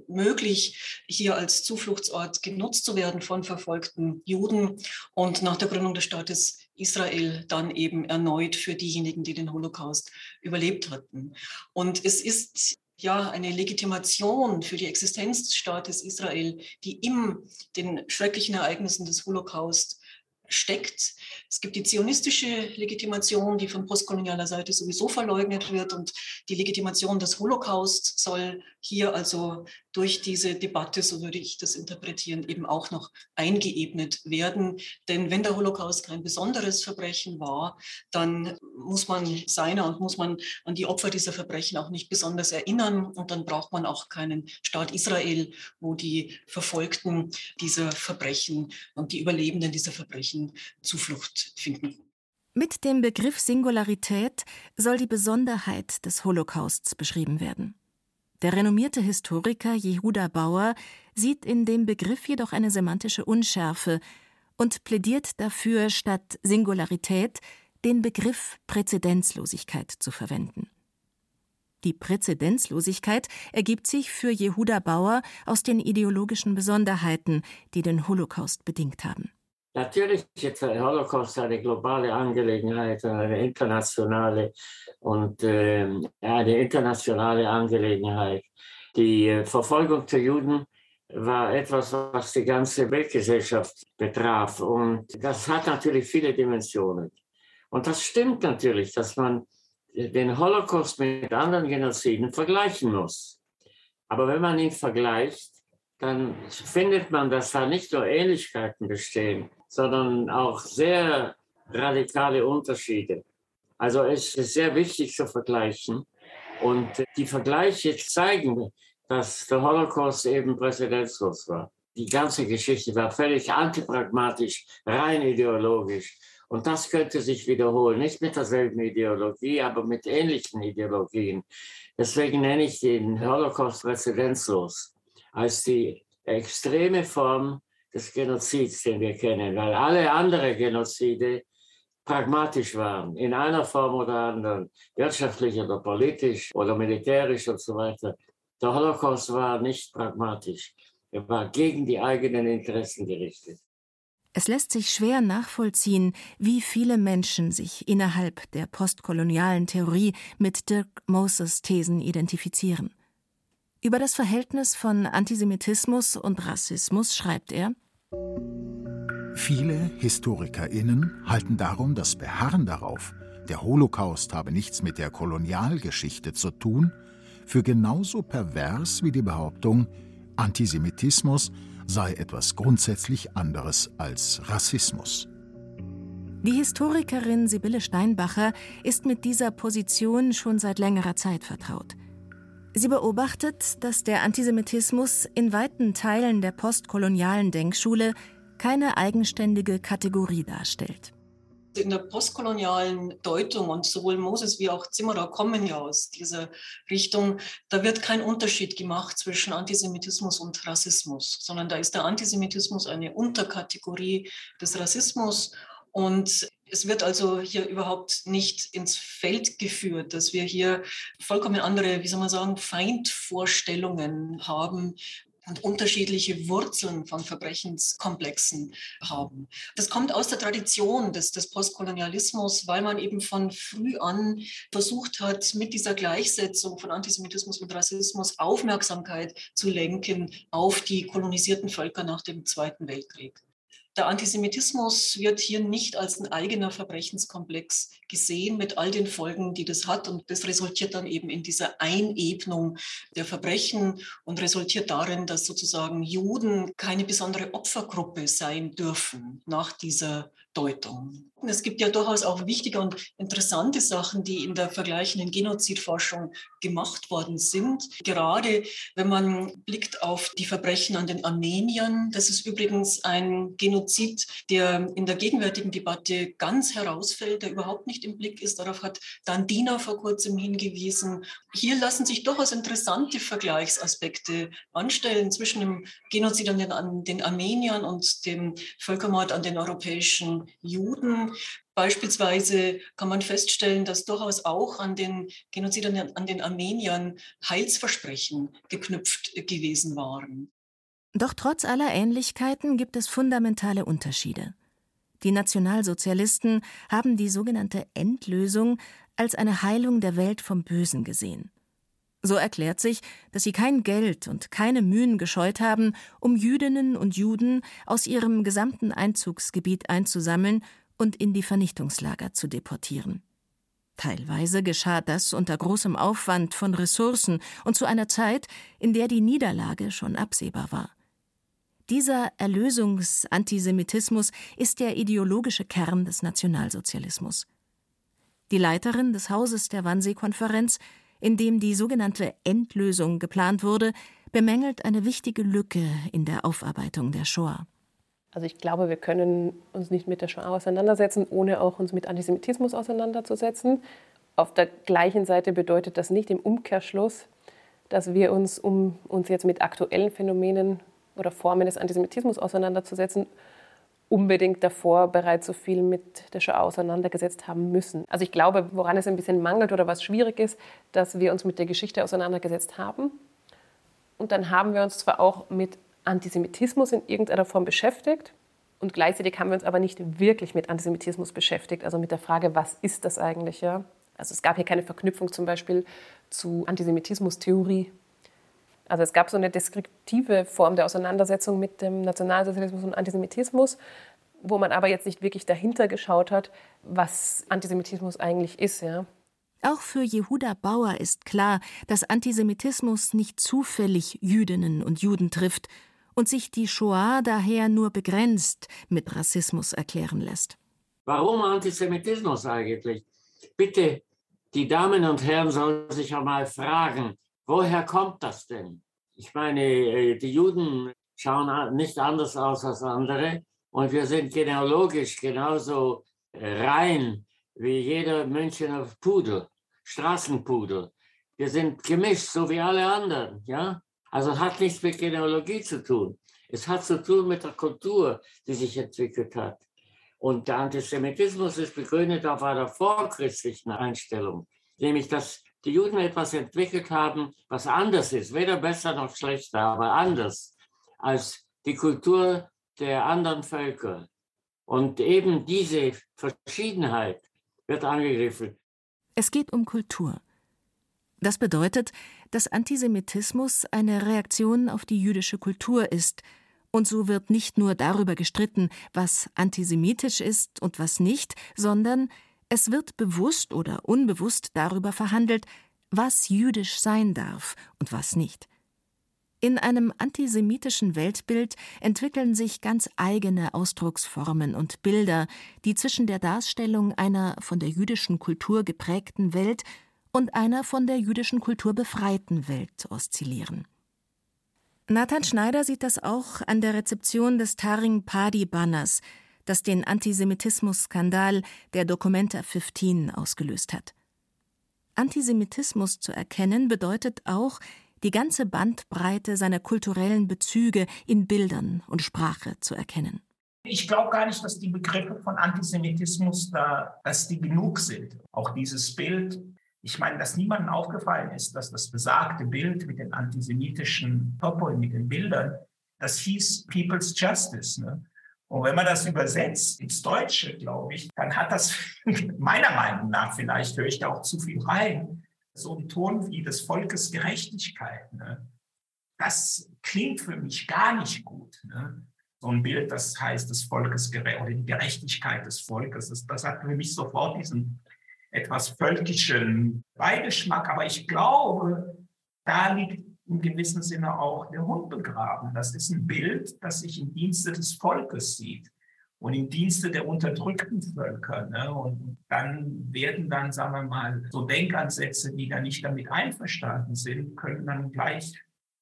möglich, hier als Zufluchtsort genutzt zu werden von verfolgten Juden und nach der Gründung des Staates Israel dann eben erneut für diejenigen, die den Holocaust überlebt hatten. Und es ist ja eine Legitimation für die Existenz des Staates Israel, die in den schrecklichen Ereignissen des Holocaust steckt. Es gibt die zionistische Legitimation, die von postkolonialer Seite sowieso verleugnet wird. Und die Legitimation des Holocaust soll hier also durch diese Debatte, so würde ich das interpretieren, eben auch noch eingeebnet werden. Denn wenn der Holocaust kein besonderes Verbrechen war, dann muss man seiner und muss man an die Opfer dieser Verbrechen auch nicht besonders erinnern. Und dann braucht man auch keinen Staat Israel, wo die Verfolgten dieser Verbrechen und die Überlebenden dieser Verbrechen Zuflucht finden. Mit dem Begriff Singularität soll die Besonderheit des Holocausts beschrieben werden. Der renommierte Historiker Jehuda Bauer sieht in dem Begriff jedoch eine semantische Unschärfe und plädiert dafür, statt Singularität den Begriff Präzedenzlosigkeit zu verwenden. Die Präzedenzlosigkeit ergibt sich für Jehuda Bauer aus den ideologischen Besonderheiten, die den Holocaust bedingt haben. Natürlich ist der Holocaust eine globale Angelegenheit, eine internationale und äh, eine internationale Angelegenheit. Die äh, Verfolgung der Juden war etwas, was die ganze Weltgesellschaft betraf. Und das hat natürlich viele Dimensionen. Und das stimmt natürlich, dass man den Holocaust mit anderen Genoziden vergleichen muss. Aber wenn man ihn vergleicht, dann findet man, dass da nicht nur Ähnlichkeiten bestehen, sondern auch sehr radikale Unterschiede. Also es ist sehr wichtig zu vergleichen. Und die Vergleiche zeigen, dass der Holocaust eben präzedenzlos war. Die ganze Geschichte war völlig antipragmatisch, rein ideologisch. Und das könnte sich wiederholen, nicht mit derselben Ideologie, aber mit ähnlichen Ideologien. Deswegen nenne ich den Holocaust präzedenzlos als die extreme Form des Genozids, den wir kennen, weil alle anderen Genozide pragmatisch waren, in einer Form oder anderen, wirtschaftlich oder politisch oder militärisch und so weiter. Der Holocaust war nicht pragmatisch. Er war gegen die eigenen Interessen gerichtet. Es lässt sich schwer nachvollziehen, wie viele Menschen sich innerhalb der postkolonialen Theorie mit Dirk Moses Thesen identifizieren. Über das Verhältnis von Antisemitismus und Rassismus schreibt er Viele HistorikerInnen halten darum das Beharren darauf, der Holocaust habe nichts mit der Kolonialgeschichte zu tun, für genauso pervers wie die Behauptung, Antisemitismus sei etwas grundsätzlich anderes als Rassismus. Die Historikerin Sibylle Steinbacher ist mit dieser Position schon seit längerer Zeit vertraut. Sie beobachtet, dass der Antisemitismus in weiten Teilen der postkolonialen Denkschule keine eigenständige Kategorie darstellt. In der postkolonialen Deutung und sowohl Moses wie auch Zimmerer kommen ja aus dieser Richtung, da wird kein Unterschied gemacht zwischen Antisemitismus und Rassismus, sondern da ist der Antisemitismus eine Unterkategorie des Rassismus. Und es wird also hier überhaupt nicht ins Feld geführt, dass wir hier vollkommen andere, wie soll man sagen, Feindvorstellungen haben, und unterschiedliche Wurzeln von Verbrechenskomplexen haben. Das kommt aus der Tradition des, des Postkolonialismus, weil man eben von früh an versucht hat, mit dieser Gleichsetzung von Antisemitismus und Rassismus Aufmerksamkeit zu lenken auf die kolonisierten Völker nach dem Zweiten Weltkrieg. Der Antisemitismus wird hier nicht als ein eigener Verbrechenskomplex gesehen mit all den Folgen, die das hat. Und das resultiert dann eben in dieser Einebnung der Verbrechen und resultiert darin, dass sozusagen Juden keine besondere Opfergruppe sein dürfen nach dieser Deutung. Es gibt ja durchaus auch wichtige und interessante Sachen, die in der vergleichenden Genozidforschung gemacht worden sind. Gerade wenn man blickt auf die Verbrechen an den Armeniern, das ist übrigens ein Genozid, der in der gegenwärtigen Debatte ganz herausfällt, der überhaupt nicht im Blick ist. Darauf hat Dan Diener vor kurzem hingewiesen. Hier lassen sich durchaus interessante Vergleichsaspekte anstellen zwischen dem Genozid an den, an den Armeniern und dem Völkermord an den europäischen Juden. Beispielsweise kann man feststellen, dass durchaus auch an den Genozid an den Armeniern Heilsversprechen geknüpft gewesen waren. Doch trotz aller Ähnlichkeiten gibt es fundamentale Unterschiede. Die Nationalsozialisten haben die sogenannte Endlösung als eine Heilung der Welt vom Bösen gesehen. So erklärt sich, dass sie kein Geld und keine Mühen gescheut haben, um Jüdinnen und Juden aus ihrem gesamten Einzugsgebiet einzusammeln und in die Vernichtungslager zu deportieren. Teilweise geschah das unter großem Aufwand von Ressourcen und zu einer Zeit, in der die Niederlage schon absehbar war. Dieser Erlösungsantisemitismus ist der ideologische Kern des Nationalsozialismus. Die Leiterin des Hauses der Wannsee-Konferenz in dem die sogenannte Endlösung geplant wurde, bemängelt eine wichtige Lücke in der Aufarbeitung der Shoah. Also ich glaube, wir können uns nicht mit der Shoah auseinandersetzen, ohne auch uns mit Antisemitismus auseinanderzusetzen. Auf der gleichen Seite bedeutet das nicht im Umkehrschluss, dass wir uns, um uns jetzt mit aktuellen Phänomenen oder Formen des Antisemitismus auseinanderzusetzen, unbedingt davor bereits so viel mit der Shoah auseinandergesetzt haben müssen. Also ich glaube, woran es ein bisschen mangelt oder was schwierig ist, dass wir uns mit der Geschichte auseinandergesetzt haben. Und dann haben wir uns zwar auch mit Antisemitismus in irgendeiner Form beschäftigt und gleichzeitig haben wir uns aber nicht wirklich mit Antisemitismus beschäftigt, also mit der Frage, was ist das eigentlich? Ja? Also es gab hier keine Verknüpfung zum Beispiel zu Antisemitismustheorie. Also es gab so eine deskriptive Form der Auseinandersetzung mit dem Nationalsozialismus und Antisemitismus, wo man aber jetzt nicht wirklich dahinter geschaut hat, was Antisemitismus eigentlich ist. Ja. Auch für Jehuda Bauer ist klar, dass Antisemitismus nicht zufällig Jüdinnen und Juden trifft und sich die Shoah daher nur begrenzt mit Rassismus erklären lässt. Warum Antisemitismus eigentlich? Bitte, die Damen und Herren sollen sich einmal fragen, woher kommt das denn? Ich meine, äh, die Juden schauen nicht anders aus als andere und wir sind genealogisch genauso rein wie jeder Münchner Pudel, Straßenpudel. Wir sind gemischt, so wie alle anderen, ja? Also hat nichts mit Genealogie zu tun. Es hat zu tun mit der Kultur, die sich entwickelt hat. Und der Antisemitismus ist begründet auf einer vorchristlichen Einstellung, nämlich dass die Juden etwas entwickelt haben, was anders ist, weder besser noch schlechter, aber anders als die Kultur der anderen Völker. Und eben diese Verschiedenheit wird angegriffen. Es geht um Kultur. Das bedeutet, dass Antisemitismus eine Reaktion auf die jüdische Kultur ist, und so wird nicht nur darüber gestritten, was antisemitisch ist und was nicht, sondern es wird bewusst oder unbewusst darüber verhandelt, was jüdisch sein darf und was nicht. In einem antisemitischen Weltbild entwickeln sich ganz eigene Ausdrucksformen und Bilder, die zwischen der Darstellung einer von der jüdischen Kultur geprägten Welt und einer von der jüdischen Kultur befreiten Welt oszillieren. Nathan Schneider sieht das auch an der Rezeption des Taring Padi Banners, das den Antisemitismus-Skandal der Documenta 15 ausgelöst hat. Antisemitismus zu erkennen bedeutet auch, die ganze Bandbreite seiner kulturellen Bezüge in Bildern und Sprache zu erkennen. Ich glaube gar nicht, dass die Begriffe von Antisemitismus da, dass die genug sind. Auch dieses Bild, ich meine, dass niemandem aufgefallen ist, dass das besagte Bild mit den antisemitischen Topoi, mit den Bildern, das hieß People's Justice. Ne? Und wenn man das übersetzt ins Deutsche, glaube ich, dann hat das meiner Meinung nach, vielleicht höre ich da auch zu viel rein, so ein Ton wie des Volkes Gerechtigkeit. Ne? Das klingt für mich gar nicht gut. Ne? So ein Bild, das heißt des Volkes oder die Gerechtigkeit des Volkes. Das, das hat für mich sofort diesen etwas völkischen Beigeschmack. Aber ich glaube, da liegt im gewissen Sinne auch der Hund begraben. Das ist ein Bild, das sich im Dienste des Volkes sieht und im Dienste der unterdrückten Völker. Ne? Und dann werden dann, sagen wir mal, so Denkansätze, die da nicht damit einverstanden sind, können dann gleich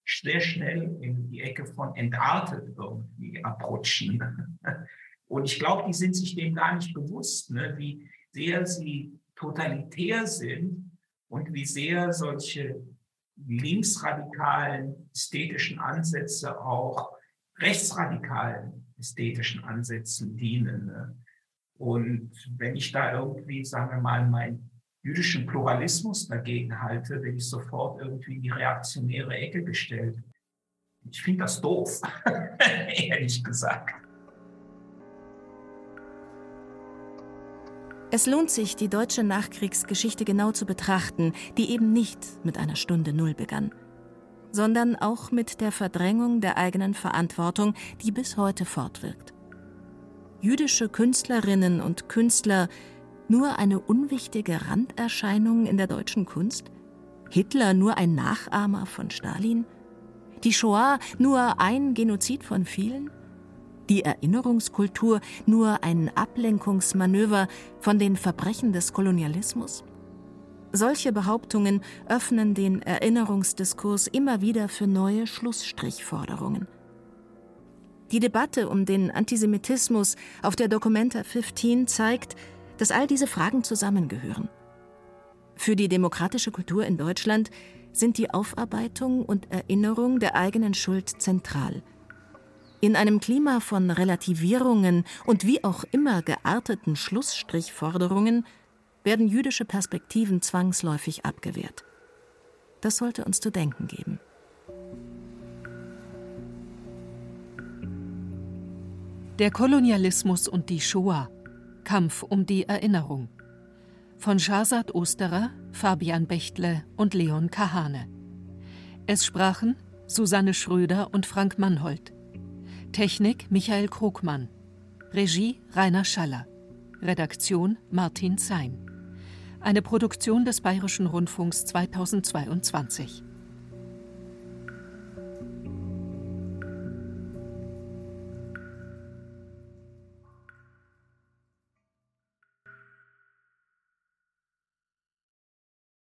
sehr schnell in die Ecke von entartet irgendwie abrutschen. Und ich glaube, die sind sich dem gar nicht bewusst, ne? wie sehr sie totalitär sind und wie sehr solche linksradikalen ästhetischen Ansätze auch rechtsradikalen ästhetischen Ansätzen dienen. Ne? Und wenn ich da irgendwie, sagen wir mal, meinen jüdischen Pluralismus dagegen halte, bin ich sofort irgendwie in die reaktionäre Ecke gestellt. Ich finde das doof, ehrlich gesagt. Es lohnt sich, die deutsche Nachkriegsgeschichte genau zu betrachten, die eben nicht mit einer Stunde Null begann sondern auch mit der Verdrängung der eigenen Verantwortung, die bis heute fortwirkt. Jüdische Künstlerinnen und Künstler nur eine unwichtige Randerscheinung in der deutschen Kunst? Hitler nur ein Nachahmer von Stalin? Die Shoah nur ein Genozid von vielen? Die Erinnerungskultur nur ein Ablenkungsmanöver von den Verbrechen des Kolonialismus? Solche Behauptungen öffnen den Erinnerungsdiskurs immer wieder für neue Schlussstrichforderungen. Die Debatte um den Antisemitismus auf der Documenta 15 zeigt, dass all diese Fragen zusammengehören. Für die demokratische Kultur in Deutschland sind die Aufarbeitung und Erinnerung der eigenen Schuld zentral. In einem Klima von Relativierungen und wie auch immer gearteten Schlussstrichforderungen werden jüdische Perspektiven zwangsläufig abgewehrt. Das sollte uns zu denken geben. Der Kolonialismus und die Shoah. Kampf um die Erinnerung. Von Shahzad Osterer, Fabian Bechtle und Leon Kahane. Es sprachen Susanne Schröder und Frank Mannhold. Technik Michael Krugmann. Regie Rainer Schaller. Redaktion Martin Zein. Eine Produktion des Bayerischen Rundfunks 2022.